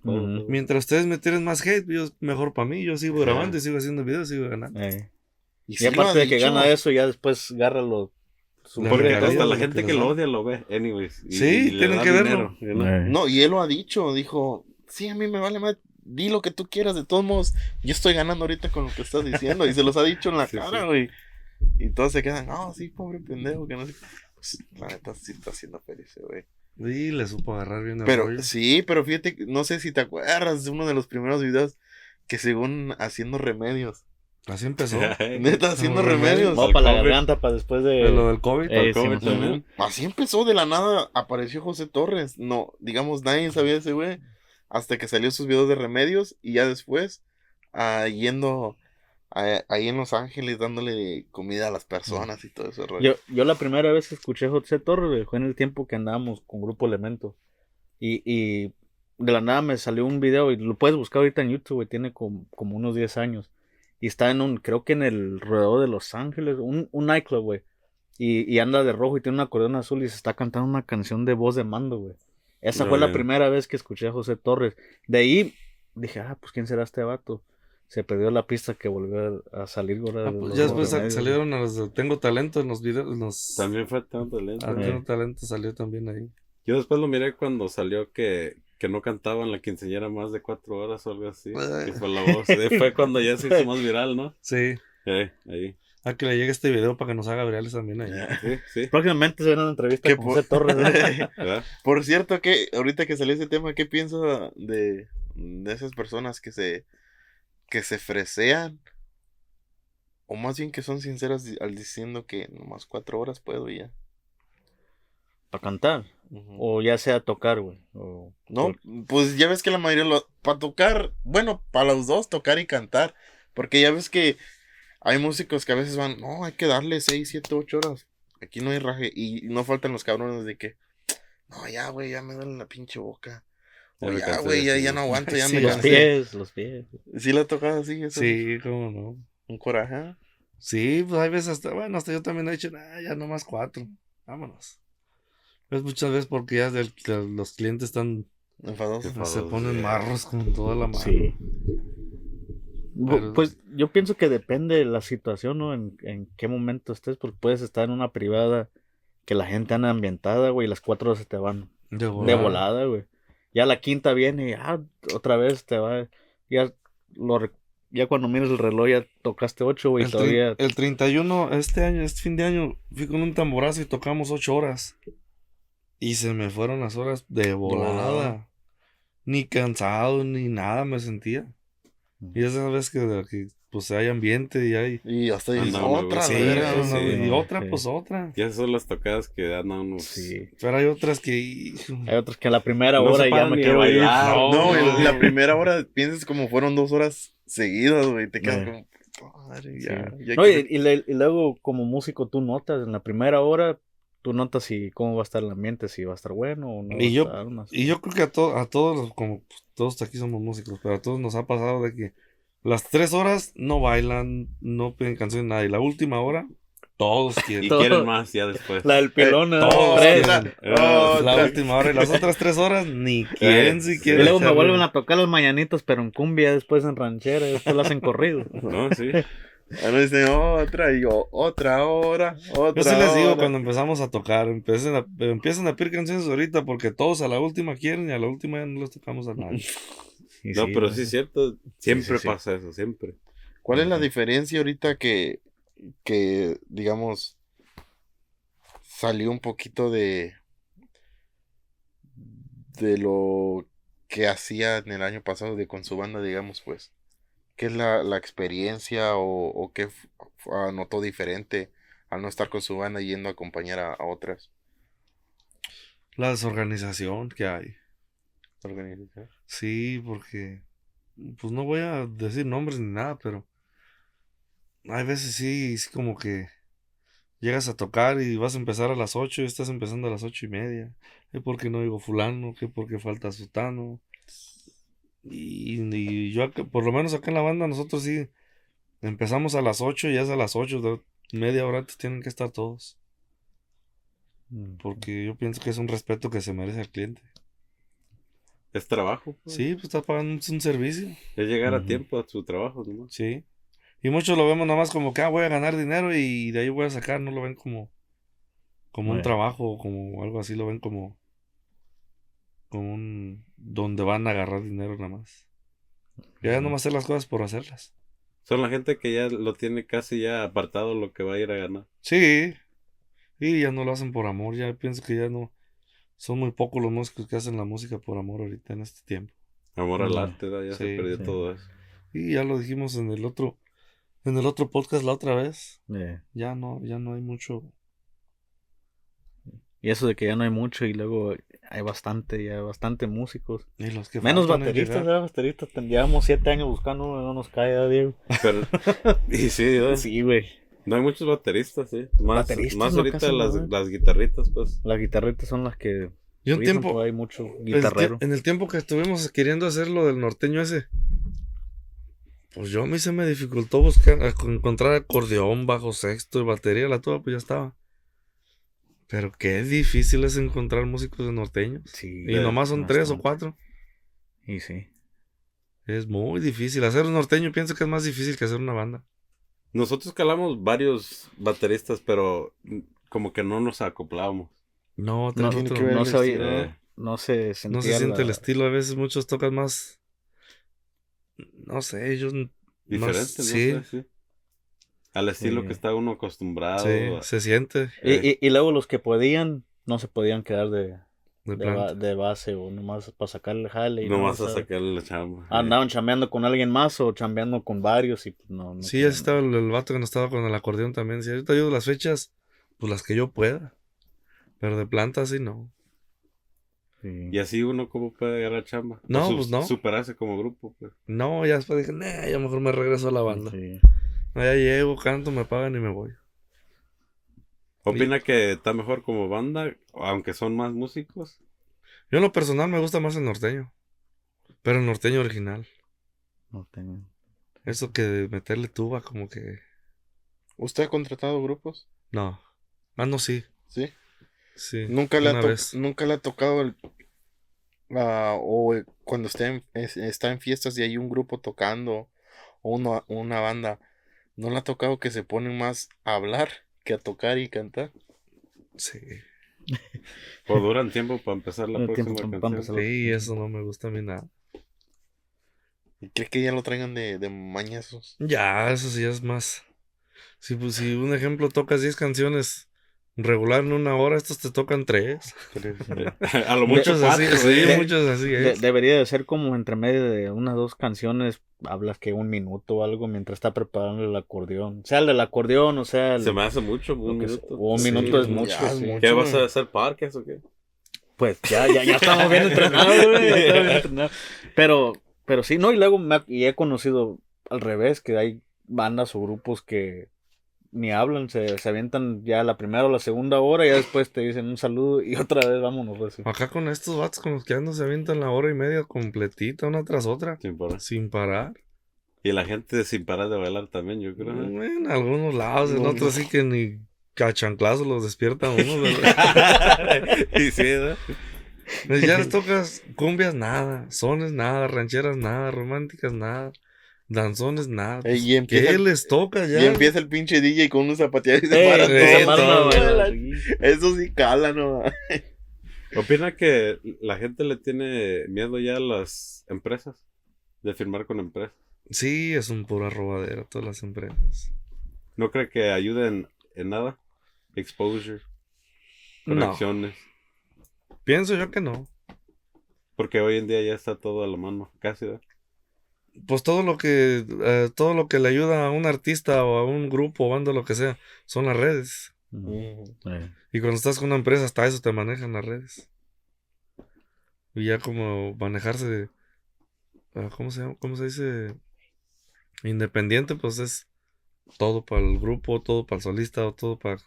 Mientras ustedes me tiren más hate, yo, mejor para mí. Yo sigo
Ajá.
grabando y sigo haciendo videos, sigo ganando.
Eh.
Y,
Y
sí lo
aparte
ha
de que
dicho.
gana eso, ya después agarra.
Porque hasta la gente
que
lo odia lo ve, anyways. y-
Sí,
y
tienen que verlo.
dinero, you know?
Eh.
No, y él lo ha dicho, dijo, sí, a mí me vale más, di lo que tú quieras, de todos modos, yo estoy ganando ahorita con lo que estás diciendo, y se los ha dicho en la (laughs)
Sí,
cara,
sí.
güey. Y todos se quedan, no, sí, pobre pendejo, que no sé. Pues, la neta sí está haciendo feliz, güey.
Y le supo agarrar bien el
Pero,
rollo.
sí, pero fíjate, que- no sé si te acuerdas de uno de los primeros videos que según haciendo remedios.
Así empezó. (laughs)
Neta, haciendo
remedios.
Vamos para la
COVID.
garganta para después de.
De lo del COVID.
Eh,
El COVID
sí,
también.
Así empezó de la nada, apareció José Torres. No, digamos, nadie sabía ese güey. Hasta que salió sus videos de remedios y ya después, ah, yendo a- ahí en Los Ángeles dándole comida a las personas y todo eso.
Yo, yo la primera vez que escuché José Torres fue en el tiempo que andábamos con Grupo Elemento. Y, y de la nada me salió un video y lo puedes buscar ahorita en YouTube, güey, tiene como, como unos 10 años. Y está en un, creo que en el rodeador de Los Ángeles, un, un nightclub, güey. Y, y anda de rojo y tiene un acordeón azul y se está cantando una canción de voz de mando, güey. Esa
No,
fue la primera vez que escuché a José Torres. De ahí dije, ah, pues ¿quién será este vato? Se perdió la pista que volvió a salir, güey.
Ah,
de
pues ya después salieron a los de Tengo Talento en los videos. Los...
También fue tanto lento.
Ah,
Eh.
Tengo Talento salió también ahí.
Yo después lo miré cuando salió que, que no cantaban la quinceañera más de cuatro horas o algo así. Que fue la voz. Eh, fue cuando ya se hizo más (laughs) viral, ¿no?
Sí.
Eh, ahí.
A que le llegue este video para que nos haga virales también ahí.
Sí, sí.
Próximamente se viene una entrevista
¿Qué
con
po-
José Torres. ¿eh? (laughs)
¿verdad?
Por cierto, que ahorita que salió ese tema, ¿qué piensa de, de esas personas que se que se fresean? O más bien que son sinceras al diciendo que nomás cuatro horas puedo y ya.
Para cantar.
Ujú.
O ya sea tocar, güey. O...
No, pues ya ves que la mayoría lo para tocar, bueno, para los dos tocar y cantar, porque ya ves que hay músicos que a veces van, no, hay que darle 6, 7, 8 horas. Aquí no hay raje y no faltan los cabrones de que no, ya, güey, ya me duele la pinche boca. O ya, güey, ya, ya
¿no?
aguanto, ya (laughs)
Sí,
me
Los
cansé.
pies, los pies.
Sí lo he tocado así, eso.
Sí, cómo no.
Un coraje.
Sí, pues hay veces hasta, bueno, hasta yo también he dicho, nah, ya nomás cuatro. Vámonos. Pues muchas veces porque ya del- los clientes están,
Enfadoso.
Enfadoso.
se ponen
sí.
marros con toda la mano.
Sí.
Pero-
Pues yo pienso que depende de la situación, ¿no? En, en qué momento estés, porque puedes estar en una privada que la gente anda ambientada, güey, y las cuatro horas se te van
De
de
volada.
güey. Ya la quinta viene y ah, otra vez te va. Ya, lo, ya cuando mires el reloj ya tocaste ocho, güey,
El,
todavía.
el 31, este año, este fin de año, fui con un tamborazo y tocamos ocho horas. Y se me fueron las horas de volada. Ni cansado, ni nada me sentía. Y esa vez que, que, pues hay ambiente y hay...
Y hasta
Ah, no,
otra,
Sí, pues,
no,
y otra,
sí.
pues otra.
Ya son las tocadas que andan unos.
Sí.
Pero hay otras que...
Hay otros que a la primera hora ya me
a
quiero
bailar.
No,
No, güey,
no.
la primera hora piensas como fueron dos horas seguidas, güey. Te quedas como, "Puta madre,
Sí.
ya, ya
No,
quiero-
y, y y luego como músico tú notas en la primera hora, tú notas si cómo va a estar el ambiente, si va a estar bueno o no.
Y yo-
sé.
Y yo creo que a, to- a todos, como pues, todos aquí somos músicos, pero a todos nos ha pasado de que las tres horas no bailan, no piden canciones, nada. Y la última hora, todos quieren. (laughs)
Y quieren más ya después.
La del pilón, ¿eh?
todos
tres.
quieren.
Eh,
la
otra.
última hora y las (laughs) otras tres horas ni quieren si
Y
quieren.
luego me vuelven a tocar las mañanitas, pero en cumbia, después en ranchera, y después las hacen corrido.
No, sí. (laughs)
Ah, no, dicen otra y yo, otra hora, otra
Yo sí les digo
hora.
cuando empezamos a tocar, empiecen a, empiecen a pedir canciones ahorita porque todos a la última quieren y a la última ya no les tocamos a nadie. (laughs)
Y
No, pero sí es cierto. Siempre
sí, sí.
pasa eso, siempre.
¿Cuál es la diferencia ahorita que, que, digamos, salió un poquito de, de lo que hacía en el año pasado de con su banda, digamos, pues? ¿Qué es la, la experiencia o, o qué f- notó diferente al no estar con su banda yendo a acompañar a, a otras
La desorganización que hay.
organizaciones?
Sí, porque pues no voy a decir nombres ni nada, pero hay veces sí, sí como que llegas a tocar y vas a empezar a las 8 y estás empezando a las ocho y media. ¿Qué porque no digo fulano? ¿Qué porque falta sutano? Y, y yo, por lo menos acá en la banda, nosotros sí empezamos a las 8 y ya es a las 8, de- media hora antes tienen que estar todos.
Mm.
Porque yo pienso que es un respeto que se merece al cliente.
Es trabajo. pues.
Sí, pues está pagando un, servicio.
Es llegar a tiempo a su trabajo, ¿no?
Sí. Y muchos lo vemos nomás como que ah, voy a ganar dinero y de ahí voy a sacar, no lo ven como como un trabajo o como algo así, lo ven como un donde van a agarrar dinero nada más. Ya
Ujú.
nomás hacer las cosas por hacerlas.
Son la gente que ya lo tiene casi ya apartado lo que va a ir a ganar.
Sí. Y ya no lo hacen por amor, ya pienso que ya no son muy pocos los músicos que hacen la música por amor ahorita en este tiempo.
Amor al arte, ya se perdió
sí.
todo eso.
Y ya lo dijimos en el otro en el otro podcast la otra vez. Ya no ya no hay mucho
Y eso de que ya no hay mucho y luego hay bastante, ya bastante músicos.
y los que
Menos
en
bateristas. ¿verdad? Bateristas. Llevamos siete años buscando uno, no nos cae, ¿verdad, Diego?
Pero, y sí. (laughs)
Sí, güey.
no hay muchos bateristas, sí. Más,
Bateristas
más
no
ahorita las,
no
las guitarritas, pues.
Las guitarritas son las que.
Yo un
rizan,
tiempo
pues, hay mucho
el tie-
guitarrero.
en el tiempo que estuvimos queriendo hacer lo del norteño ese, pues yo a mí se me dificultó buscar, a- encontrar acordeón, bajo sexto y batería, la tuba pues ya estaba. Pero qué difícil es encontrar músicos de norteños.
Sí.
Y nomás son tres o cuatro.
Y sí.
Es muy difícil. Hacer un norteño pienso que es más difícil que hacer una banda.
Nosotros calamos varios bateristas, pero como que no nos acoplábamos.
No,
No,
tiene que ver
no
el
se oye,
Eh,
no se
no se siente
la-
el estilo. A veces muchos tocan más. No sé, ellos.
diferente,
más-
¿no?
sí,
sé, sí. Al estilo
Sí.
que está uno acostumbrado.
sí, se siente.
Y, y- y luego los que podían, no se podían quedar de,
De
de,
planta.
ba- de base o nomás para sacarle jale. y
no
no,
a
sea,
sacarle la chamba.
Andaban chambeando con alguien más o chambeando con varios y pues no. no
Sí, así estaba el, el vato que no estaba con el acordeón también. Si ahorita ayudo las fechas, pues las que yo pueda. Pero de planta sí no.
Sí.
Y así uno, ¿cómo puede agarrar chamba?
No, pues no.
Superarse como grupo, pues.
No, ya después dije, nah, ya mejor me regreso a la banda.
Sí.
Ya llego, canto, me pagan y me voy.
¿Opina que está mejor como banda, aunque son más músicos?
Yo en lo personal me gusta más el norteño. Pero el norteño original.
No tengo.
Eso que de meterle tuba como que...
¿Usted ha contratado grupos?
No. Ah, no, sí.
Sí.
Sí.
Nunca le, ha to- nunca le ha tocado el, o eh, cuando está en, es- está en fiestas y hay un grupo tocando o una, una banda, ¿no le ha tocado que se ponen más a hablar que a tocar y cantar?
Sí. (laughs)
¿O duran tiempo para empezar la próxima
tiempo pa- pa
canción?
empezar.
Sí, eso no me gusta a mí nada.
¿Y cree que ya lo traigan de, de mañazos?
Ya, eso sí es más. Si, pues, si un ejemplo tocas 10 canciones regular en una hora, estos te tocan 3. (laughs)
a lo mucho
Muchos así, sí,
¿eh?
muchos así
De-
es.
debería de ser como entre medio de unas dos canciones, hablas que un minuto o algo mientras está preparando el acordeón. Sea el del acordeón o sea el...
Se me hace mucho, un
sea.
minuto.
O un
Sí,
minuto es
ya
mucho.
es
sí.
mucho.
¿Qué vas a hacer parques o qué?
Pues ya, ya, ya estamos bien (laughs) entrenados, güey. ya estamos bien (laughs) entrenados. Pero, pero sí, no, y luego me ha- y he conocido al revés, que hay bandas o grupos que ni hablan, se, se avientan ya la primera o la segunda hora y ya después te dicen un saludo y (laughs) otra vez vámonos. pues, sí.
Acá con estos vatos con los que ando se avientan la hora y media completita, una tras otra,
Sin parar.
sin parar.
Y la gente sin parar de bailar también, yo creo. ¿eh?
En algunos lados, en
No,
otros sí que ni cachanclazo los despierta uno. (laughs) (laughs)
y sí, ¿verdad?
Pues ya les tocas cumbias, nada. Sones, nada. Rancheras, nada. Románticas, nada. Danzones, nada.
Eh,
Pues,
y empieza
¿Qué les toca ya?
Y empieza el pinche DJ con unos zapatillas y se
Eh,
para todo. Eso sí cala, ¿no?
¿Opina que la gente le tiene miedo ya a las empresas? De firmar con empresas.
Sí, es un pura robadera todas las empresas.
¿No cree que ayuden en nada? Exposure,
No,
conexiones.
pienso yo que no.
Porque hoy en día ya está todo a la mano, casi, ¿verdad?
Pues todo lo que eh, todo lo que le ayuda a un artista o a un grupo o banda lo que sea son las redes. Y cuando estás con una empresa hasta eso te manejan las redes. Y ya como manejarse de ah, ¿cómo se llama? ¿Cómo se dice? Independiente, pues es todo para el grupo, todo para el solista o todo para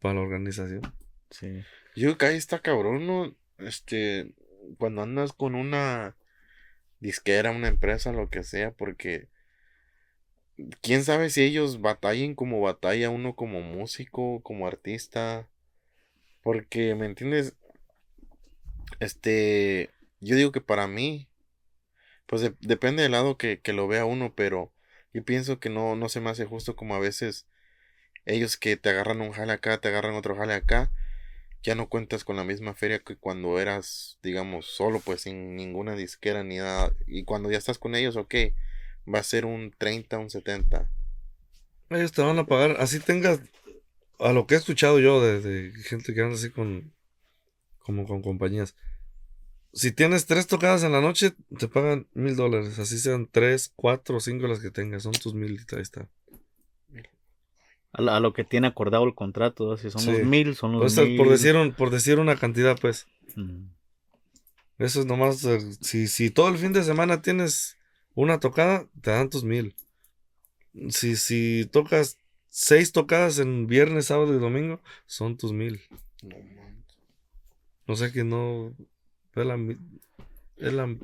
para la organización.
Sí.
Yo creo que ahí está cabrón, ¿no? Este, cuando andas con una disquera, una empresa, lo que sea, porque quién sabe si ellos batallen como batalla uno como músico, como artista. Porque, ¿me entiendes? Este, yo digo que para mí, pues de- depende del lado que, que lo vea uno, pero yo pienso que no, no se me hace justo como a veces ellos que te agarran un jale acá, te agarran otro jale acá, ya no cuentas con la misma feria que cuando eras, digamos, solo, pues sin ninguna disquera ni nada. Y cuando ya estás con ellos, ok, va a ser un 30, un 70.
Ellos te van a pagar, así tengas, a lo que he escuchado yo de, gente que anda así con, como con compañías. Si tienes tres tocadas en la noche, te pagan mil dólares. Así sean tres, cuatro o cinco las que tengas. Son tus mil y ahí está.
A, la- a lo que tiene acordado el contrato, ¿no? si son
Sí.
los mil, son los
Pues, por,
mil.
decir un- por decir una cantidad, pues. Eso es nomás. eh, Si, si todo el fin de semana tienes una tocada, te dan tus mil. Si, si tocas seis tocadas en viernes, sábado y domingo, son tus mil.
No manches.
O sea que no. La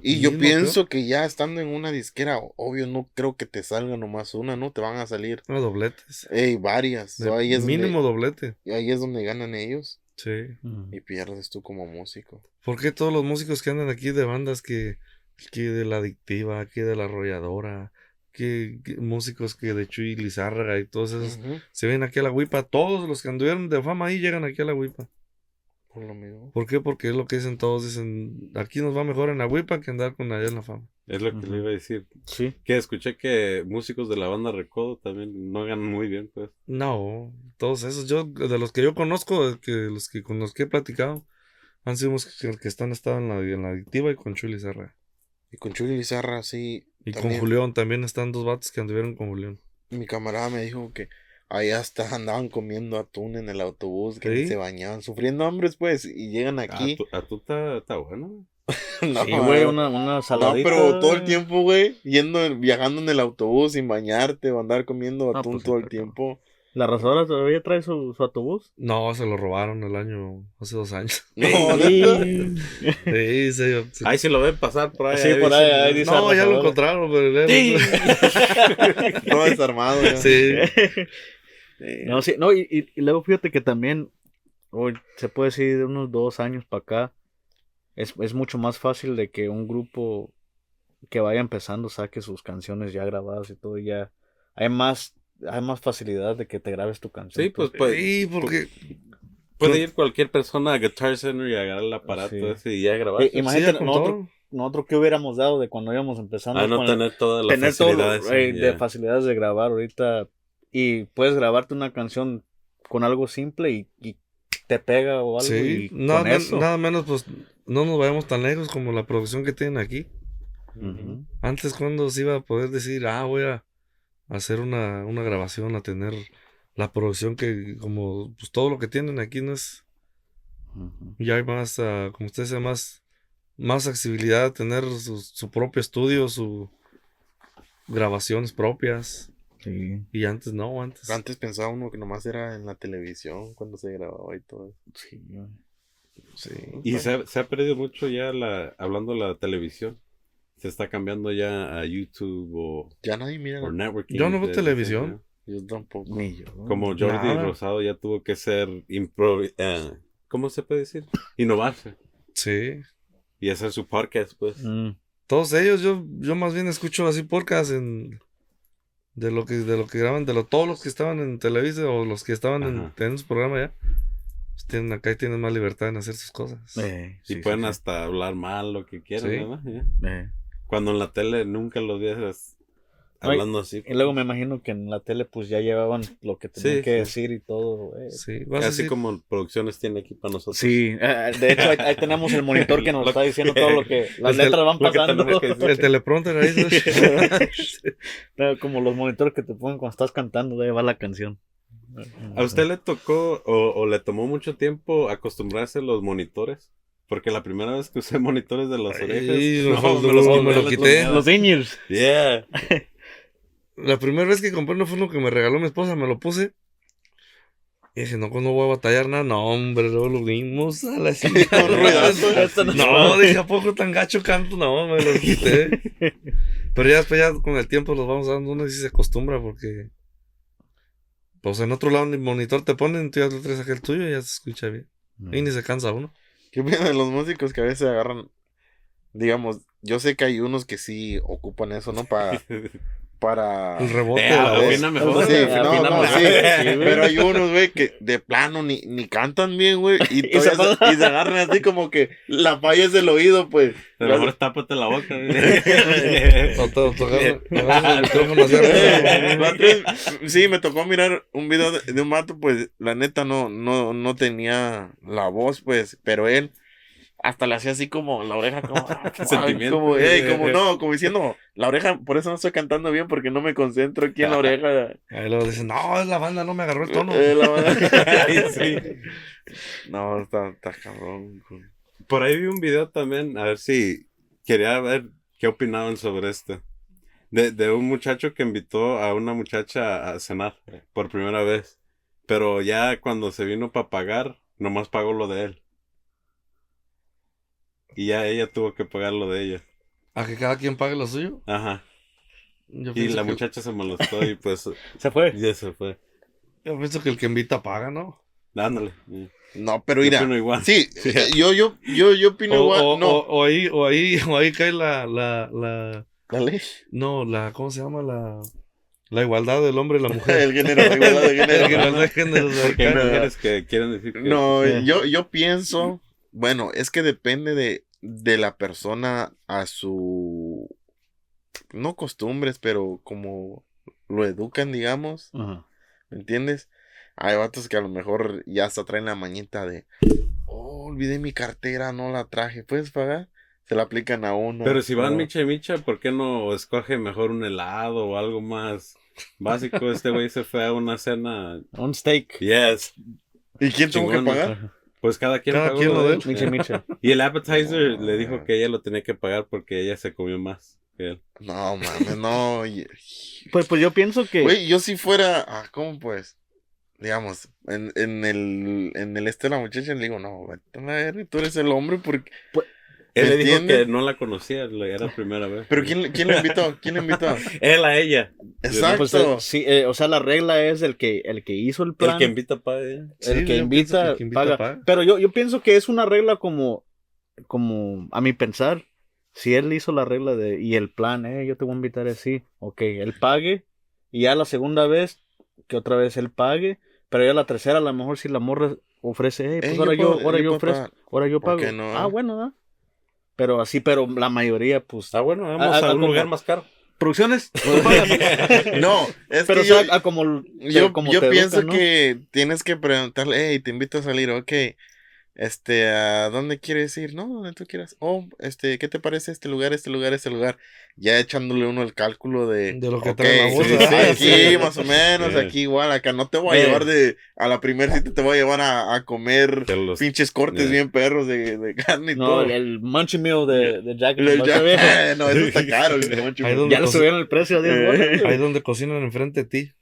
Y yo pienso que ya estando en una disquera, obvio, no creo que te salga nomás una, ¿no? Te van a salir.
No, dobletes.
ey, varias.
De
ahí, es
mínimo
donde,
doblete.
ahí es donde ganan ellos
Sí.
Y pierdes tú como músico.
¿Por qué todos los músicos que andan aquí de bandas que, que de la adictiva, que de la arrolladora, que, que músicos que de Chuy Lizárraga y todos esos se ven aquí a la huipa? Todos los que anduvieron de fama ahí llegan aquí a la huipa.
Por lo mismo.
¿Por qué? Porque es lo que dicen todos. Dicen, aquí nos va mejor en la huipa que andar con allá en la fama.
Es lo que
Ujú.
le iba a decir.
Sí.
Que escuché que músicos de la banda Recodo también no ganan muy bien, pues.
No, todos esos, yo, de los que yo conozco, de que los que con los que he platicado, han sido músicos que, que están estado en la, en la adictiva y con Chuy Lizárraga.
Y con Chuli Lizarra, sí.
Y con Julián también están dos vatos que anduvieron con Julián.
Mi camarada me dijo que allá hasta (laughs) andaban comiendo atún en el autobús, que
Sí.
se bañaban, sufriendo hambres, pues, y llegan aquí.
A tu, a tu está, está bueno. (laughs)
no,
Sí, güey,
ah,
una, una
No,
saladita.
pero todo el tiempo, güey, yendo, en- viajando en el autobús sin bañarte o andar comiendo
Ah,
atún
pues,
todo el tiempo.
¿La razadora todavía trae su, su autobús?
No, se lo robaron el año, hace dos años. (laughs)
No,
Sí.
Sí, se- se-
Ahí si lo ven pasar por ahí.
Sí, por ahí, ahí dice
no, ya lo encontraron, pero
todo desarmado. ya.
sí.
Sí.
No, sí, no, y, y, y luego fíjate que también, hoy se puede decir de unos dos años para acá, es, es mucho más fácil de que un grupo que vaya empezando saque sus canciones ya grabadas y todo, y ya hay más, hay más facilidad de que te grabes tu canción.
Sí, pues, pues
Sí, porque
puede ir cualquier persona a Guitar Center y agarrar el aparato
Sí.
ese y ya grabar.
Eh,
sí,
imagínate
con
nosotros,
todo.
nosotros que hubiéramos dado de cuando íbamos empezando
a no
el-
tener todas las
tener todo
facilidades.
eh,
sí,
de facilidades de grabar ahorita y puedes grabarte una canción con algo simple y, y te pega o algo
Sí,
y
nada,
con eso.
nada menos, pues no nos vayamos tan lejos como la producción que tienen aquí. Antes, cuando se iba a poder decir, ah, voy a hacer una, una grabación, a tener la producción que, como, pues todo lo que tienen aquí no es.
Ujú.
Ya hay más, ah, como usted dice, más, más accesibilidad a tener su, su propio estudio, su grabaciones propias.
Sí,
Y antes no, antes.
Antes pensaba uno que nomás era en la televisión cuando se grababa y todo. eso.
sí, güey.
Sí.
Y se ha, se ha perdido mucho ya la, hablando de la televisión. Se está cambiando ya a YouTube o,
Ya nadie mira.
o networking.
Yo no veo televisión.
Yo tampoco.
Ni yo.
Como Jordi
Nada.
Rosado ya tuvo que ser improvi eh, ¿Cómo se puede decir? Innovarse.
Sí.
Y hacer su podcast, pues.
Mm,
Todos ellos, yo, yo más bien escucho así podcast en de lo que, de lo que graban, de lo, todos los que estaban en Televisa o los que estaban en, en su programa ya. Pues tienen acá y tienen más libertad en hacer sus cosas.
eh,
y
sí,
pueden
sí, sí.
hasta hablar mal lo que quieran,
Sí.
¿verdad?
Eh.
Cuando en la tele nunca los
Ay,
hablando así.
Y luego me imagino que en la tele pues ya llevaban lo que tenían
Sí,
que
sí.
decir y todo.
Sí, vas decir-
como producciones tiene aquí para nosotros.
Sí, eh, de hecho ahí, ahí tenemos el monitor que nos (laughs) está diciendo todo lo que (laughs) las
que-
letras van
que
pasando.
que
el teleprompter ahí.
Eh, (laughs) Como los monitores que te ponen cuando estás cantando, de ahí va la canción.
¿A usted le tocó o, o le tomó mucho tiempo acostumbrarse a los monitores? Porque la primera vez que usé monitores de las
Ay,
orejas.
no,
me
los-
quité,
me quité.
Los in-ears.
Yeah.
La primera vez que compré no fue uno que me regaló mi esposa, me lo puse. Y dije, no, pues no voy a batallar nada. No, hombre, luego lo vimos a la (laughs)
no-
dije, ¿a poco tan gacho canto? No, me lo quité. (laughs) Pero ya después, ya con el tiempo los vamos dando uno y sí se acostumbra porque. Pues en otro lado ni monitor te ponen, tú ya lo traes aquel tuyo y ya se escucha bien. Y ni se cansa uno.
¿Qué opinan de los músicos que a veces agarran, digamos, yo sé que hay unos que sí ocupan eso, ¿no? Para, (laughs) para...
El rebote
Eh,
la
opina mejor.
Sí, no,
Opina
no,
mejor.
sí, (laughs) pero hay unos, güey, que de plano ni, ni cantan bien, güey, y, (laughs)
Y se
y se agarran así como que la falla es el oído, pues.
A lo mejor tápate la boca.
Sí, me tocó mirar un video de, de un vato, pues, la neta no, no, no tenía la voz, pues, pero él hasta le hacía así como la oreja, como, (laughs) ay,
Sentimiento.
como, no, como diciendo, la oreja, por eso no estoy cantando bien, porque no me concentro aquí en la oreja.
Ahí luego dicen, no, es la banda, no me agarró el tono.
Eh, la (laughs)
sí. (laughs)
No, está, está cabrón.
Por ahí vi un video también, a ver si quería ver qué opinaban sobre esto. De, de un muchacho que invitó a una muchacha a cenar por primera vez. Pero ya cuando se vino para pagar, nomás pagó lo de él. Y ya ella tuvo que pagar lo de ella.
A que cada quien pague lo suyo.
Ajá.
Yo
Y la
que-
muchacha se molestó y pues (laughs)
Se fue.
ya se fue.
Yo pienso que el que invita paga, ¿no?
Dándole.
No, pero
Yo
mira,
opino igual. (laughs)
sí, eh, yo, yo, yo, yo opino
O,
igual,
o-
no.
o- o ahí, o ahí, o ahí cae la, la, la,
Dale.
no, la, ¿cómo se llama? La, la igualdad del hombre y la mujer.
El género, la igualdad de
La
género.
igualdad de
Porque hay mujeres que quieren decir que...
No, yo, yo pienso, bueno, es que depende de, de la persona a su, no costumbres, pero como lo educan, digamos,
Ajá.
¿me entiendes? Hay vatos que a lo mejor ya hasta traen la mañita de, oh, olvidé mi cartera, no la traje, ¿puedes pagar? Se la aplican a uno.
Pero si van
No.
micha y micha, ¿por qué no escoge mejor un helado o algo más básico? Este güey se fue a una cena.
Un steak.
Yes.
¿Y quién tuvo que pagar?
Pues cada quien
Cada
pagó
quien
lo de él.
él.
Miche, miche. (laughs)
Y el appetizer
No,
le dijo
man.
que ella lo tenía que pagar porque ella se comió más que él.
No, mames, no.
Pues, pues yo pienso que.
Güey, yo si fuera, ah, ¿cómo pues? Digamos, en, en el, en el este de la muchacha le digo, no, tú eres el hombre porque...
Él
¿Me
le dijo que no la conocía, era la primera vez.
Pero ¿quién, le- quién le invitó? ¿Quién le invitó? (laughs)
Él a ella.
Exacto.
Pues, eh, sí, eh, o sea, la regla es el que, el que hizo el plan.
El que invita para ella.
Sí,
el que invita,
que el que invita
paga.
paga.
Pero yo, yo pienso que es una regla como, como a mi pensar, si él hizo la regla de, y el plan, eh, yo te voy a invitar así, ok, él pague, y ya la segunda vez, que otra vez él pague, pero ya la tercera a lo mejor si la morra ofrece, eh, pues
Eh,
ahora yo,
puedo-
ahora yo ofrezco, ahora yo
¿Por
pago.
no?
Ah, bueno, ¿no? Pero así, pero la mayoría, pues,
Ah, bueno, vamos a,
ah,
un lugar más caro.
producciones, (laughs) pagas.
No, es
pero
que yo,
sea, a como,
yo,
como
yo
te
pienso que tienes que preguntarle, hey, te invito a salir, ok, este, ¿a dónde quieres ir? No, donde tú quieras. Oh, este, ¿qué te parece este lugar, este lugar, este lugar? Ya echándole uno el cálculo de...
De lo que
ok,
trae la bolsa.
sí, sí,
Ah,
aquí
sí.
más o menos, aquí igual, acá no te voy a llevar de... A la primer cita te voy a llevar a, a comer
los-
pinches cortes
Yeah.
bien perros de, de carne y
No,
todo.
el, el Munchie Meal de, de Jack.
El- (laughs) no, eso está caro. el (laughs)
Ya le subieron el precio a 10
Eh.
dólares.
Ahí donde cocinan enfrente de ti.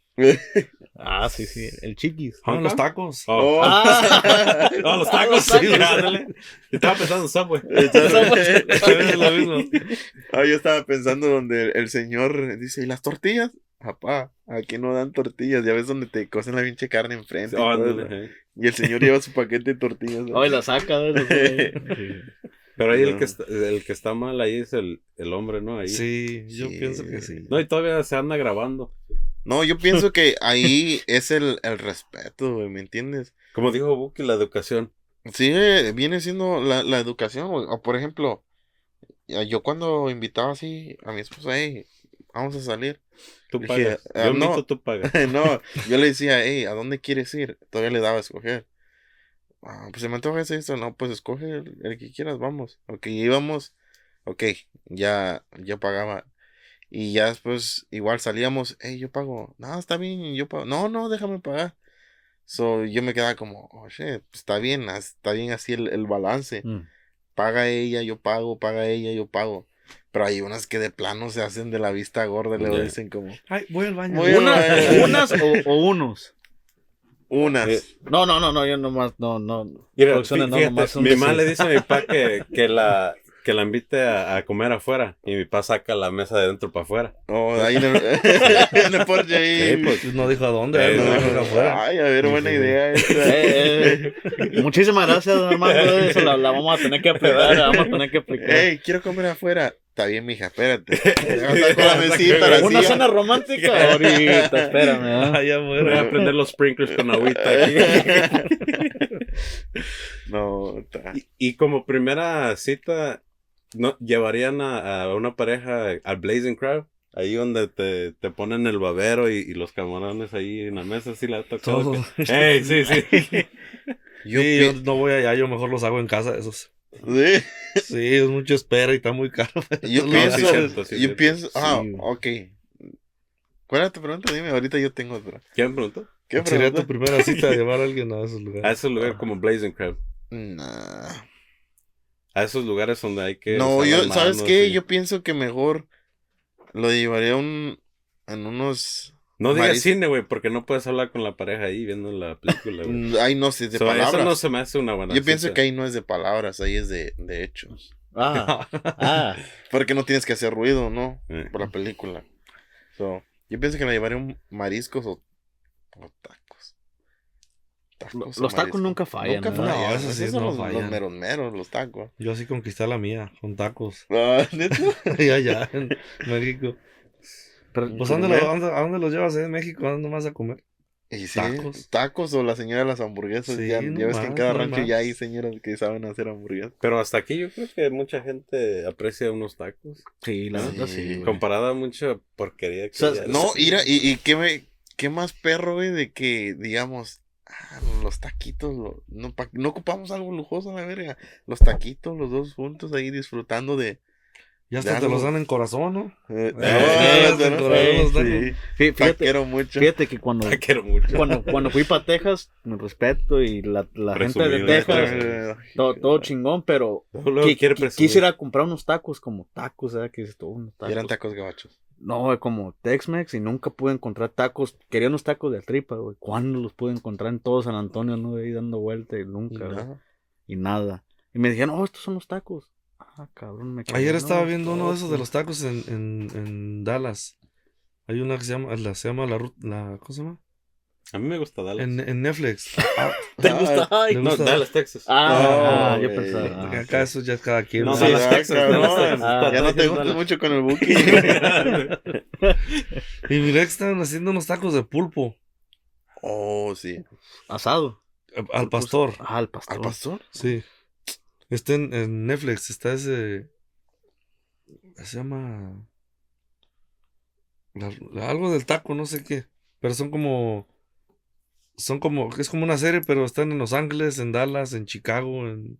Ah, sí, sí, el chiquis.
Ah, los tacos.
Oh.
Oh.
Ah. (laughs)
No, los tacos, sí, ándale. Estaba pensando en Subway. (laughs) (laughs)
Es lo mismo.
Ah, yo estaba pensando donde el señor dice, ¿y las tortillas? Papá, aquí no dan tortillas, ya ves donde te cocen la pinche carne enfrente. y,
Oh,
todo
eh.
Y el señor lleva su paquete de tortillas. ¿no?
Hoy la saca.
Pero ahí el que, está, el que está mal ahí es el, el hombre, ¿no? Ahí.
Sí, yo
Sí.
pienso que sí.
No, y todavía se anda grabando.
No, yo pienso que ahí es el, el respeto, güey, ¿me entiendes?
Como dijo Buki, la educación.
Sí, viene siendo la, la educación, güey. O por ejemplo, yo cuando invitaba así a mi esposa, hey, vamos a salir.
Tú
Dije,
pagas.
ah,
Yo
no.
invito, tú pagas. (laughs)
no, yo le decía, hey, ¿a dónde quieres ir? Todavía le daba a escoger. Ah, pues se me antoja ese esto. No, pues escoge el, el que quieras, vamos. Ok, íbamos. Ok, ya, ya pagaba. Y ya después, igual salíamos, hey, yo pago. No, está bien, yo pago. No, no, déjame pagar. So, yo me quedaba como, oh, shit, está bien, está bien así el, el balance.
Mm.
Paga ella, yo pago, paga ella, yo pago. Pero hay unas que de plano se hacen de la vista gorda y luego
Ya.
dicen como,
Ay, voy al baño.
Voy al
Una-
baño.
unas o, o unos.
Unas.
Eh,
No, no, no, no, yo nomás, no, no.
Mira,
no, nomás
mi mamá le dice a mi papá que, que la que la invite a, a comer afuera y mi papá saca la mesa de dentro para afuera.
Oh, ahí en el, en el porche ahí.
Sí, pues,
No dijo a dónde,
Eh,
no
no.
dijo afuera.
Ay, a ver, buena idea esta.
Eh, eh, Muchísimas gracias, Armando. (laughs) Eso la, la vamos a tener que aplicar, la vamos a tener que aplicar.
Ey, quiero comer afuera. Está bien, mija, espérate. (laughs) Saco la mesita, la
Una cena romántica (laughs) ahorita, espérame. ¿eh?
Voy a
afuera.
prender los sprinklers con agüita aquí.
No, está.
Y, y como primera cita, ¿no, ¿llevarían a, a una pareja al Blazing Crowd? Ahí donde te, te ponen el babero y, y los camarones ahí en la mesa, sí la ha tocado.
Todo. (laughs)
¡Ey, sí, sí!
Yo,
sí, yo no voy allá, yo mejor los hago en casa esos.
Sí,
Sí, es mucho espera y está muy caro. (laughs)
yo
No,
pienso,
sí, cierto, sí,
yo pienso, ah,
Sí.
ok. ¿Cuál era tu pregunta? Dime, ahorita yo tengo otra.
¿Quién me preguntó?
¿Qué
Sería
pregunta?
tu primera cita llevar a (laughs) alguien a esos
A
lugares.
esos lugares como Blazing Crowd.
Nah.
A esos lugares donde hay que.
No, yo, ¿sabes qué?
y-
Yo pienso que mejor lo llevaría un, en unos...
No digas
Maris-
cine, güey, porque no puedes hablar con la pareja ahí viendo la película, güey.
mm, Ahí no sé, de
So,
palabras.
eso no se me hace una buena
Yo pienso que ahí no es de palabras, ahí es de, de hechos.
Ah, ah. (laughs)
Porque no tienes que hacer ruido, ¿no?
Eh.
Por la película. So, yo pienso que la llevaría un mariscos o, o tacos.
Los tacos nunca fallan,
Nunca
¿no?
fallan.
No, esos
esos
sí
son
no
los, los meros meros, los tacos.
Yo así conquisté la mía, con tacos. (laughs)
Ah, ¿neta? (laughs)
y allá en México.
Pero,
Pues ¿a dónde, lo- a dónde- a dónde los llevas eh, en México? ¿A dónde vas a comer?
Y sí,
Tacos.
tacos. o la señora de las hamburguesas.
Sí,
ya,
no
ya ves que en cada
no
rancho
más.
ya hay señoras que saben hacer hamburguesas.
Pero hasta aquí yo creo que mucha gente aprecia unos tacos.
Sí, la verdad sí.
Comparada a mucha porquería que
O sea,
ya-
No, mira, y, y qué, me, qué más perro, güey, de que, digamos, ah, los taquitos, lo- no, pa- no ocupamos algo lujoso a la verga. Los taquitos, los dos juntos ahí disfrutando de...
Ya
De
hasta te
algo.
los dan en corazón, ¿no?
Eh,
Eh,
sí.
Fíjate,
mucho.
fíjate que cuando,
Te quiero mucho.
cuando, cuando fui para Texas, me respeto y la, la gente de Texas,
eh.
todo, todo chingón, pero quisiera comprar unos tacos como tacos, ¿verdad? Que dices tú, unos
Y eran
tacos.
tacos gabachos.
No, como Tex-Mex y nunca pude encontrar tacos. Quería unos tacos de tripa, güey. ¿Cuándo los pude encontrar en todo San Antonio? No ahí dando vuelta y
Y
nunca, güey.
nada.
Y nada. Y me dijeron, oh, estos son los tacos. Ah, cabrón, me
Ayer
no,
estaba viendo uno de esos de los tacos en, en, en Dallas. Hay una que se llama, la, se llama la, la ¿cómo se llama?
A mí me gusta Dallas.
En, en Netflix. (laughs) Ah, (laughs)
¿Te gusta? Ay,
¿le
no,
gusta?
Dallas, Texas.
Ah,
No,
yo
güey.
pensaba. ah,
acá eso ya es cada quien.
No.
Sí,
Dallas,
ah,
Texas.
cabrón.
Dallas, Texas.
Ah,
ya no te gusta mucho con el buki. (laughs)
Y miré que estaban haciendo unos tacos de pulpo.
oh, sí.
Asado.
Al pastor.
Ah, al pastor.
¿Al pastor?
Sí. Está en, en Netflix, está ese. Se llama. la- la- algo del taco, no sé qué. Pero son como. Son como. Es como una serie, pero están en Los Ángeles, en Dallas, en Chicago, en,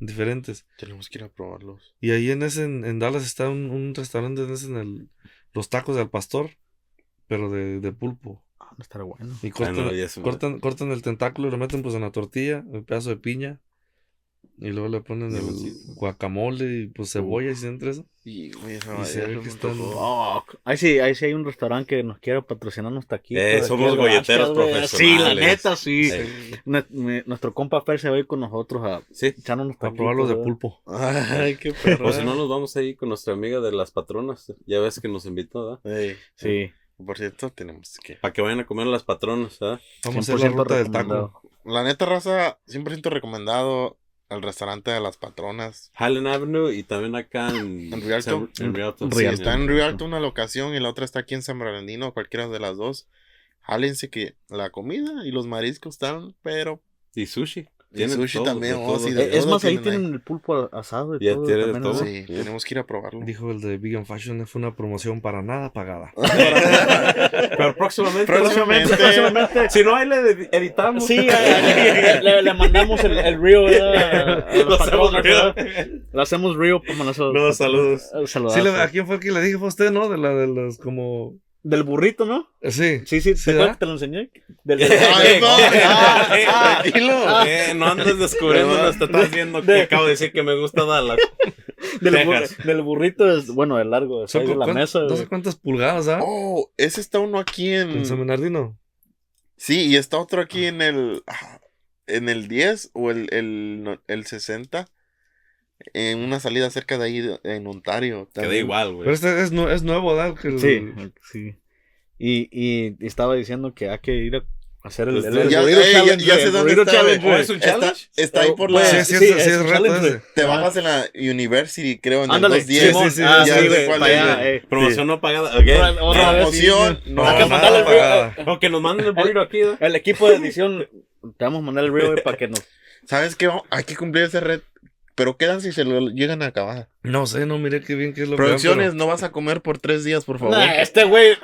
en diferentes.
Tenemos que ir a probarlos.
Y ahí en ese, en, en Dallas está un, un restaurante en ese, en el, los tacos del pastor, pero de, de pulpo.
Ah, no estará bueno.
Y cortan,
no, me-
cortan, cortan el tentáculo y lo meten pues en la tortilla, un pedazo de piña. Y luego le ponen el guacamole y pues cebolla y se entre eso.
Y, güey, esa
Y
madre
se ve que están-.
Oh, ahí sí, ahí sí hay un restaurante que nos quiere patrocinar unos taquitos.
Eh,
aquí
somos golleteros
Gracias, güey. Sí, la
profesionales.
neta, sí.
Sí.
Nuestro compa Fer se va a ir con nosotros a
Sí.
echar unos
Para
taquitos.
probarlos de pulpo.
Ay, qué perro.
O si no, nos vamos ahí con nuestra amiga de las patronas. Ya ves que nos invitó, ¿verdad?
Ey,
Sí.
Por cierto, tenemos que.
Para que vayan a comer a las patronas, ¿verdad?
Vamos a hacer la
100%
ruta del taco.
La neta, raza, 100% recomendado el restaurante de las patronas.
Highland Avenue y también acá en,
¿En Rialto?
En Rialto.
Rialto.
Sí,
Sí,
está en Rialto una locación y la otra está aquí en San Bernardino, cualquiera de las dos. Jálense que la comida y los mariscos están, pero.
Y sushi.
Y
Tienen
sushi
todo,
también, oh,
todo.
sí, de
Eh, Es
todo
más, ahí
tienen
el pulpo asado y
Ya
todo.
tiene de
también,
todo.
¿no?
Sí, tenemos que ir a probarlo.
Dijo el de Vegan Fashion, fue una promoción para nada pagada. (laughs)
Pero próximamente.
Próximamente.
Próximamente.
Si no, ahí le editamos.
Sí, le, le- le mandamos el, el (laughs) los
Lo hacemos
patrones,
real.
¿verdad? Le hacemos reel para nosotros.
No, saludos.
Eh,
Sí, ¿A quién fue el que le dije? Fue usted, ¿no? De la de los como...
Del burrito, ¿no?
Sí.
Sí, sí,
Sí,
¿te que te lo enseñé? Del, (laughs)
Ay, no, (laughs)
Ah, ah,
tranquilo.
Eh, no andes descubriendo, no estás viendo que
de-
acabo de decir que me gusta Dallas. (laughs)
del, bur-
Texas.
del burrito es, bueno, el largo, size de la mesa.
No sé cuántas pulgadas, ¿ah?
Oh, ese está uno aquí
En
en.
San Bernardino.
Sí, y está otro aquí en el. ah, En el 10 o el, el, el 60. En una salida cerca de ahí, en Ontario.
Queda
también.
igual, güey.
Pero este es, es nuevo, ¿verdad? Que el-
Sí, sí. Y, y estaba diciendo que hay que ir a hacer el,
Pues
el, el
ya-
burrito
ya-
challenge,
ya sé
el
dónde
burrito
está,
challenge,
¿O
güey.
es un
Está,
challenge?
está ahí por la.
Pues,
Sí, sí, sí, sí, es reto
challenge,
ese.
Te
Ah.
bajas en la University, creo, en
Ándale,
el 210.
Simón.
sí, sí,
ah,
ya
sí,
sé
güey,
cuál es,
allá, eh.
Promoción no pagada.
Otra-
Ok.
otra vez,
Promoción,
sí,
no,
el
pagada.
O que nos manden el burrito aquí, ¿no?
El equipo de edición, te vamos a mandar el güey, para que nos.
¿Sabes qué? Hay que cumplir ese red. Pero quedan si se lo llegan a acabar.
No sé, no miré qué bien que es lo que
Producciones,
dan,
no vas a comer por tres días, por favor.
Nah, este güey,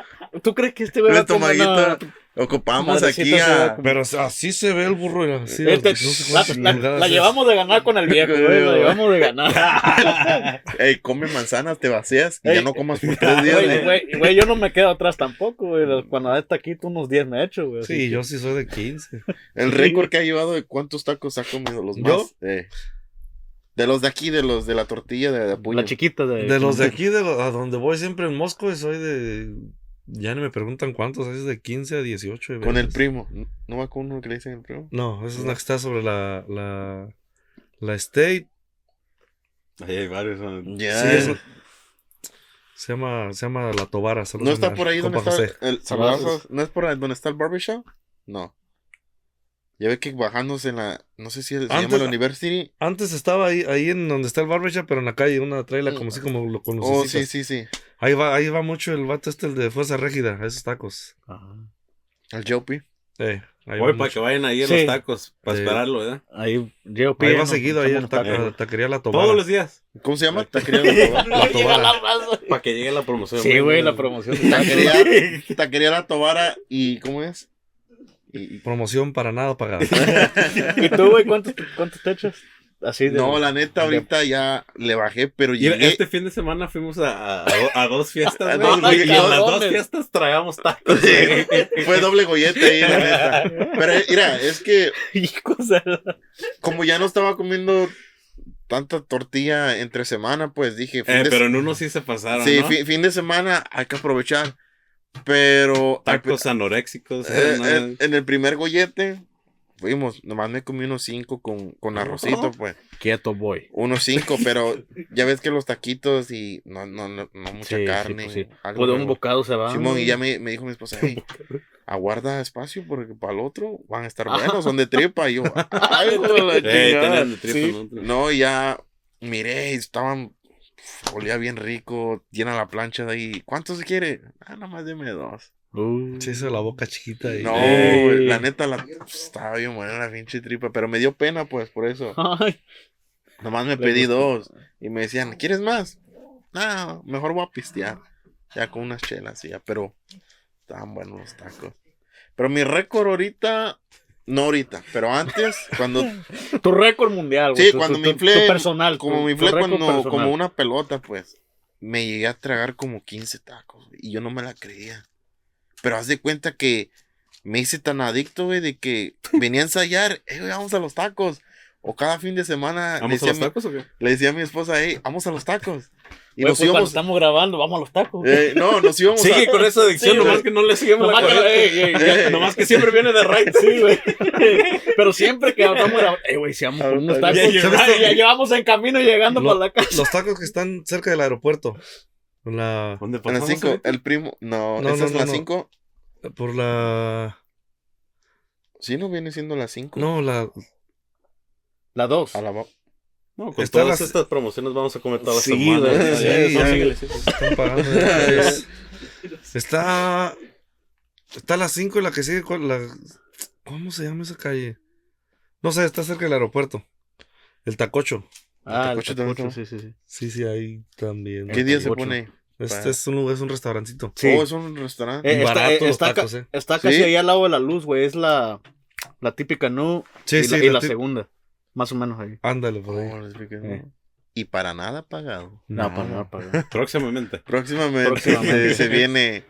¿tú crees que este güey va a comer? No,
Ocupamos
Madrecita
aquí
a
a.
Pero así se ve el burro. Así,
Este-
no sé
la, llevamos de ganar con el (laughs) viejo, güey. La llevamos de ganar. (laughs)
Ey, come manzanas, te vacías y ya no comas por (laughs) tres días.
Güey,
güey.
güey, yo no me quedo atrás tampoco, güey. Cuando está aquí, tú unos 10 me he hecho, güey.
Sí,
que-
yo sí soy de 15.
El récord que ha llevado de cuántos tacos ha comido los
¿Yo?
más. Eh, de los de aquí, de los de la tortilla de, de puño.
La chiquita de.
De los de aquí, de lo- a donde voy siempre en Moscú, soy de. Ya no me preguntan cuántos, es de 15 a 18.
Con el primo. ¿No va con uno que le dicen el primo?
No, esa es la que está sobre la. La, la State.
Ahí hay varios. ¿no?
Sí, se llama, se llama La Tobara. saludos
¿No está por ahí donde está
José.
el saludazos? ¿No es por ahí donde está el barbershop? No. Ya ve que bajándose en la. No sé si se llama
Antes-
la University.
Antes estaba ahí, ahí en donde está el barbershop, pero en la calle, una traila como así como lo conoces.
Oh, sí, sí, sí.
Ahí va, ahí va mucho el vato este, el de Fuerza Régida, a esos tacos.
Ajá.
El Jopi.
Eh, ahí
Voy
va,
para
mucho.
que vayan ahí a
Sí.
los tacos. Para
Sí.
esperarlo, ¿verdad?
Ahí, yo
Ahí va seguido ahí el taco,
tacos.
la taquería La Tobara.
Todos los días.
¿Cómo se llama? Taquería (laughs) La Tobar. (laughs)
La Tobara.
Para que llegue la promoción.
Sí, güey, la promoción.
Taquería, taquería La Tobara y. ¿Cómo es? Y,
Promoción para nada pagada. (laughs)
¿Y tú, güey, cuántos, cuántos te echas? Así de.
no, la neta, ahorita ya le bajé, pero llegué.
este fin de semana fuimos a, a, a dos fiestas, (laughs)
A
güey.
dos,
y en las dos fiestas traíamos tacos. (laughs)
Fue doble gollete ahí, la neta. Pero mira, es que como ya no estaba comiendo tanta tortilla entre semana, pues dije, fin
Eh,
de
pero en uno sí se pasaron,
Sí,
¿no?
fin, fin de semana hay que aprovechar. Pero al
Tacos anoréxicos.
Eh,
¿no?
en, en el primer gollete fuimos, nomás me comí unos cinco con, con arrocito, pues.
Quieto, boy.
Unos cinco, (laughs) pero ya ves que los taquitos y no, no, no, no mucha
Sí, sí,
carne.
pues sí.
algo
Pues de un bocado se va.
Simón, y ya me, me dijo mi esposa, "Ey, (laughs) aguarda espacio porque para el otro van a estar buenos, son de tripa. Y yo, (laughs) ay, la
Eh,
chingada".
tenían de tripa,
Sí.
¿no?
Y ya miré, estaban, olía bien rico, llena la plancha de ahí. ¿Cuántos se quiere? Ah, nada más deme dos.
Uh,
Se hizo la boca chiquita y.
No,
Ey.
la neta, la, estaba bien buena la pinche tripa, pero me dio pena, pues, por eso. (laughs)
Ay,
Nomás me pedí dos. Y me decían, ¿quieres más? No, mejor voy a pistear. Ya con unas chelas, y ya, pero estaban buenos los tacos. Pero mi récord ahorita, no ahorita, pero antes, cuando, (laughs)
tu récord mundial, güey.
Sí,
tu-
cuando
tu-
me inflé,
Tu personal.
como me inflé cuando,
personal.
como una pelota, pues, me llegué a tragar como 15 tacos, güey, y yo no me la creía. Pero haz de cuenta que me hice tan adicto, güey, de que venía a ensayar, eh, güey, vamos a los tacos. O cada fin de semana le
¿Vamos a
decía,
los
a mi-
tacos o qué?
le decía a mi esposa, hey, vamos a los tacos. Y
Güey,
nos
pues, cuando
íbamos,
estamos grabando, vamos a los tacos.
eh, no, nos (laughs) íbamos
Sigue
a...
con esa adicción,
Sí,
nomás
güey.
que no le seguimos
Nomás
la
que,
Eh,
Nomás que siempre viene de right.
Sí, güey. (laughs) Pero siempre que vamos grabando, eh, güey, si vamos por unos tacos, ya, llevamos en camino llegando
Lo-
para la casa.
Los tacos que están cerca del aeropuerto. En La,
¿Dónde
En
pasamos
5,
ahorita?
el primo, no,
No,
esa
no,
es
no,
la
no.
5.
por la.
Sí, no viene siendo la 5.
No, la.
La dos.
A la
No, con
Está
todas
las-
estas promociones vamos a comer todas las
Sí,
semanas.
sí,
no, síguele, síguele.
Están pagando. (laughs) Es- está. Está la 5 y la que sigue. ¿Cómo se llama esa calle? No sé, está cerca del aeropuerto. El Tacocho.
Ah, el
tacocho está.
sí, sí, sí.
Sí, sí, ahí también.
¿Qué día se pone?
Este es un, es un restaurancito.
Sí.
Oh, es un restaurante.
Eh, está,
barato
eh,
los
está,
tacos, eh.
está casi
¿Sí?
ahí al lado de la luz, güey. Es la, la típica nu
Sí,
y,
sí,
la, y
la
segunda. Más o menos ahí.
Ándale, por ahí.
Oh, les expliqué,
Eh.
¿no? Y para nada pagado.
No, para nada, para nada. (laughs)
Próximamente.
Próximamente,
Próximamente.
se viene.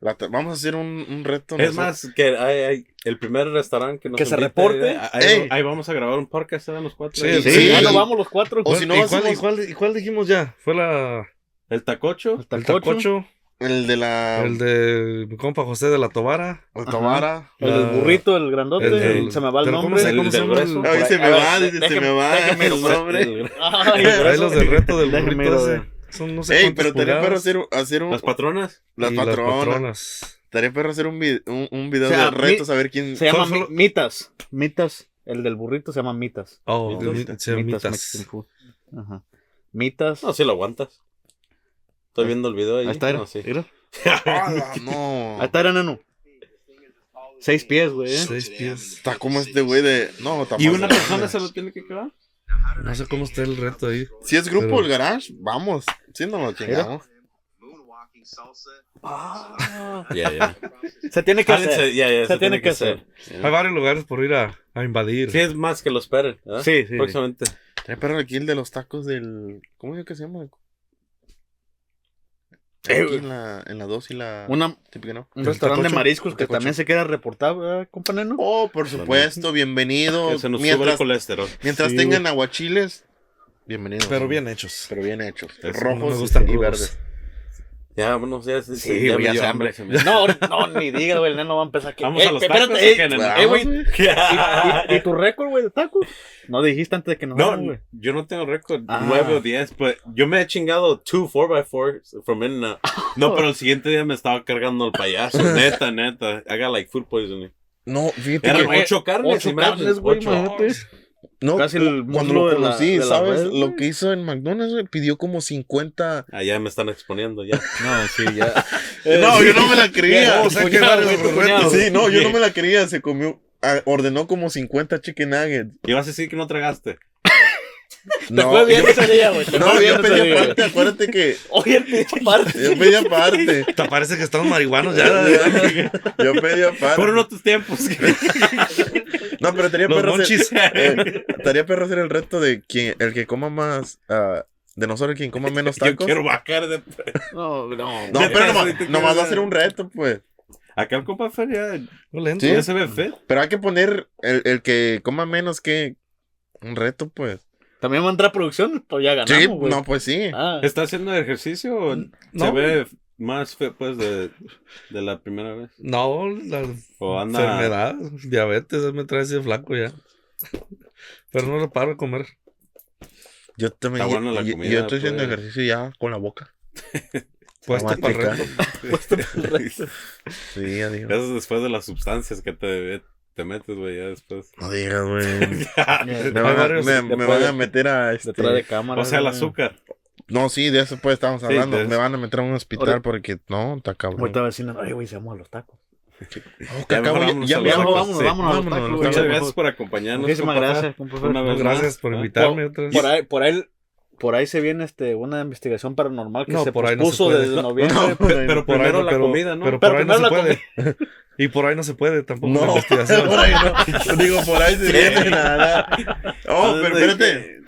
la vamos a hacer un, un reto.
Es
nosotros.
más, que hay, hay el primer restaurante que nos
Que se
invite,
reporte.
eh, Ahí, ahí vamos a grabar un podcast, ¿eh? Los cuatro.
Sí, sí.
Sí.
Ya nos vamos los cuatro.
O si no
¿y, cuál,
hacemos-
y cuál- y cuál dijimos ya? Fue la.
El tacocho.
El
El
tacocho.
El de la.
El de mi compa José de la Tobara.
el Tomara.
El del burrito, el grandote,
el del-
se me va el
pero ¿cómo
nombre.
se- cómo
El
se
del
llama
grueso.
el-
Ay, se me va, se me va
déjeme
el nombre.
el-
Ahí los del reto del burrito. Son no sé
Ey, pero estaría perro hacer, hacer un.
Las patronas.
Las patronas.
patronas.
Estaría perro hacer un, vid- un, un video
O sea,
de retos
mi-
a ver quién.
Se llama
Solo-
Mi- Mitas. Mitas. El del burrito se llama Mitas.
Oh,
Mitas.
mitas.
Ajá. Mitas.
No, sí lo aguantas. Estoy viendo el video ahí.
Ahí está, era.
No, sí.
Mira.
¡Hala, (laughs) no!
Ahí está, era nano. Seis pies, güey. ¿eh?
Seis pies.
Está como este güey de. No, está
¿Y una persona se lo tiene que quedar?
No sé cómo está el reto ahí.
Si es grupo
Pero-
el garage, vamos. Si no lo chingamos.
Ya, ya.
Se tiene que hacer.
ya, ya,
Se tiene que
hacer.
Hay varios lugares por ir a, a invadir.
Sí, es más que lo esperen. ¿verdad?
Sí, sí.
Próximamente.
Trae perro aquí el de los tacos del. ¿Cómo es que se llama?
Eh,
Aquí en la, en la 2 y la.
Una,
típica, ¿no?
un restaurante de mariscos que también se queda reportado, ¿verdad, compa Neno?
Oh, por supuesto, bienvenido.
Que se nos sube el
mientras
colesterol.
mientras
Sí,
tengan aguachiles, bienvenidos.
Pero bien hechos.
Pero bien hechos.
Eso,
Rojos
no me gustan
y verdes.
Ya, vámonos, ya. Sí,
Sí,
ya
ya se
hambre. se me-
No, no, ni diga, güey, el neno va a empezar aquí.
Vamos
Eh,
a los
espérate,
tacos,
eh,
¿o qué, neno?
eh, güey,
Vamos,
¿Y, y, tu récord, güey, de tacos? No dijiste antes de que nos
No,
güey.
yo no tengo récord
Ah.
9 o 10, pero yo me he chingado 2 4x4 from in out. No, (laughs) pero el siguiente día me estaba cargando el payaso. (laughs) Neta, neta. I got like food poisoning.
No, fíjate
Eran
que.
ocho carnes,
Ocho
imagine,
carnes, güey.
No,
Casi el
cuando lo
de la-
conocí,
de
¿sabes?
red,
lo que hizo en McDonald's, güey, pidió como 50.
Ah, ya me están exponiendo ya. (laughs)
No, sí, ya. (laughs)
No, yo no me la creía.
No, o sea, que
Cuñado, cuñado.
Sí, no, yo no me la creía. Se comió, ah, ordenó como 50 chicken nuggets.
Y vas a decir que no tragaste.
Te fue bien ese día, güey.
No, yo pedí aparte, acuérdate que (laughs)
Oye, el pinche parte.
yo pedí aparte. (laughs)
Te parece que estamos marihuanos ya.
Yo pedí aparte.
Fueron otros tiempos. (laughs)
No, pero estaría
Los
perro, hacer,
monchis.
eh, estaría perro hacer el reto de quien, el que coma más, ah, de nosotros quien coma menos
Yo
tacos.
quiero bajar de...
No, no.
No, pero nomás, nomás va a ser un reto, pues.
Acá el compa Feria
No lento.
Sí.
ya se ve fit.
Pero hay que poner el, el que coma menos que un reto, pues.
También va a entrar producción, pues ya ganamos,
Sí, no, pues sí.
Ah,
¿Está haciendo ejercicio o se
No.
ve más fit pues de, de la primera vez?
No, la
O anda...
enfermedad, diabetes, me trae así flaco ya. Pero no lo paro de comer.
Yo también.
La comida,
yo estoy haciendo
pues.
ejercicio ya con la boca. (laughs) (laughs)
Puesto para el
checar.
reto. (laughs)
Sí, ya digo.
Eso es después de las sustancias que te, te metes, güey, ya después.
No digas, güey. Me, van a, me, van a meter a este.
detrás de cámara.
o sea, el azúcar.
No, sí, de eso pues estamos hablando. Me van a meter a un hospital
Ahora-
porque no, está cabrón.
Ahorita vecina, ay, güey, se vamos a los tacos.
No, (laughs) que
Ya
acabo,
vámonos
ya
Ya, vámonos,
sí.
vámonos a los
vámonos.
Muchas gracias por acompañarnos.
Muchísimas gracias.
Una vez
Gracias
más.
por
¿Ah?
invitarme otra vez.
Por ahí, por ahí, por ahí se viene este una investigación paranormal que
No,
se
por ahí no se
pospuso
puede.
desde (laughs)
No,
noviembre.
Pero
Por ahí
primero
no,
la
pero-
comida, ¿no?
Pero
Pero
por ahí no se puede. (laughs) (laughs) Y por ahí no se puede tampoco la
No,
investigación.
por ahí no. Digo, por ahí se viene nada. Oh, pero espérate.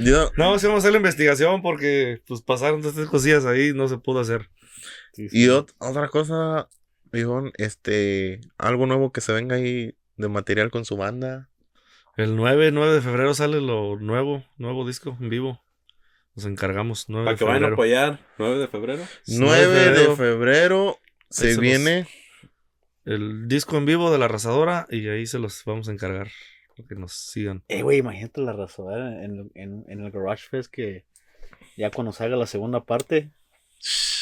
Yo,
No, sí vamos a hacer la investigación porque pues pasaron estas cosillas ahí y no se pudo hacer.
y ot- otra cosa, Bijón, este, algo nuevo que se venga ahí de material con su banda.
El 9, 9 de febrero sale lo nuevo, nuevo disco en vivo. Nos encargamos 9
Para
de
que vayan a
febrero.
apoyar. 9 de febrero.
9 de febrero se
Ahí se los-
viene.
El disco en vivo de la arrasadora y ahí se los vamos a encargar. Para que nos sigan.
Eh, güey, imagínate la razón en, en, en el Garage Fest que ya cuando salga la segunda parte.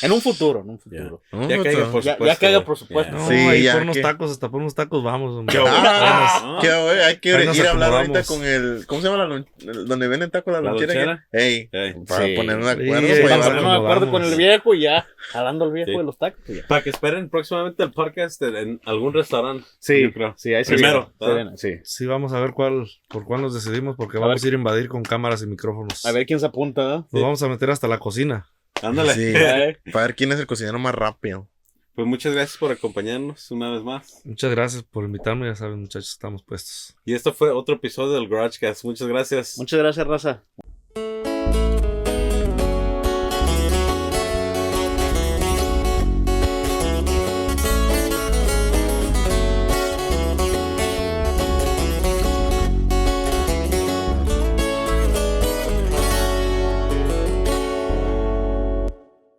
En un futuro, en un futuro.
¿no?
Ya caiga, por
Ya- ya
supuesto.
caiga, por supuesto.
Ya.
No,
Sí,
ahí
ya
por unos
que-
tacos, hasta por unos tacos vamos. hombre.
Qué bueno.
Ah, qué güey, hay que ir a hablar ahorita con el. ¿Cómo se llama la lon- donde venden tacos la
¿La
lonchera?
lonchera?
Ey, para
Sí.
de
Sí,
acuerdo.
ahí
para
ponernos de acuerdo con el viejo y ya jalando al viejo
Sí.
de los tacos. y ya.
Para que esperen próximamente el podcast en, algún restaurante.
Sí,
yo creo.
sí, ahí se
Primero,
sí.
Sí, vamos a ver cuál, por cuál nos decidimos porque
A
vamos a ir a invadir con cámaras y micrófonos.
A ver quién se apunta, ¿no?
Nos vamos a meter hasta la cocina.
Ándale.
Sí.
Eh, (laughs)
Para ver quién es el cocinero más rápido.
Pues muchas gracias por acompañarnos una vez más.
Muchas gracias por invitarme. Ya saben, muchachos, estamos puestos.
Y esto fue otro episodio del GarageCast. Muchas gracias.
Muchas gracias, raza.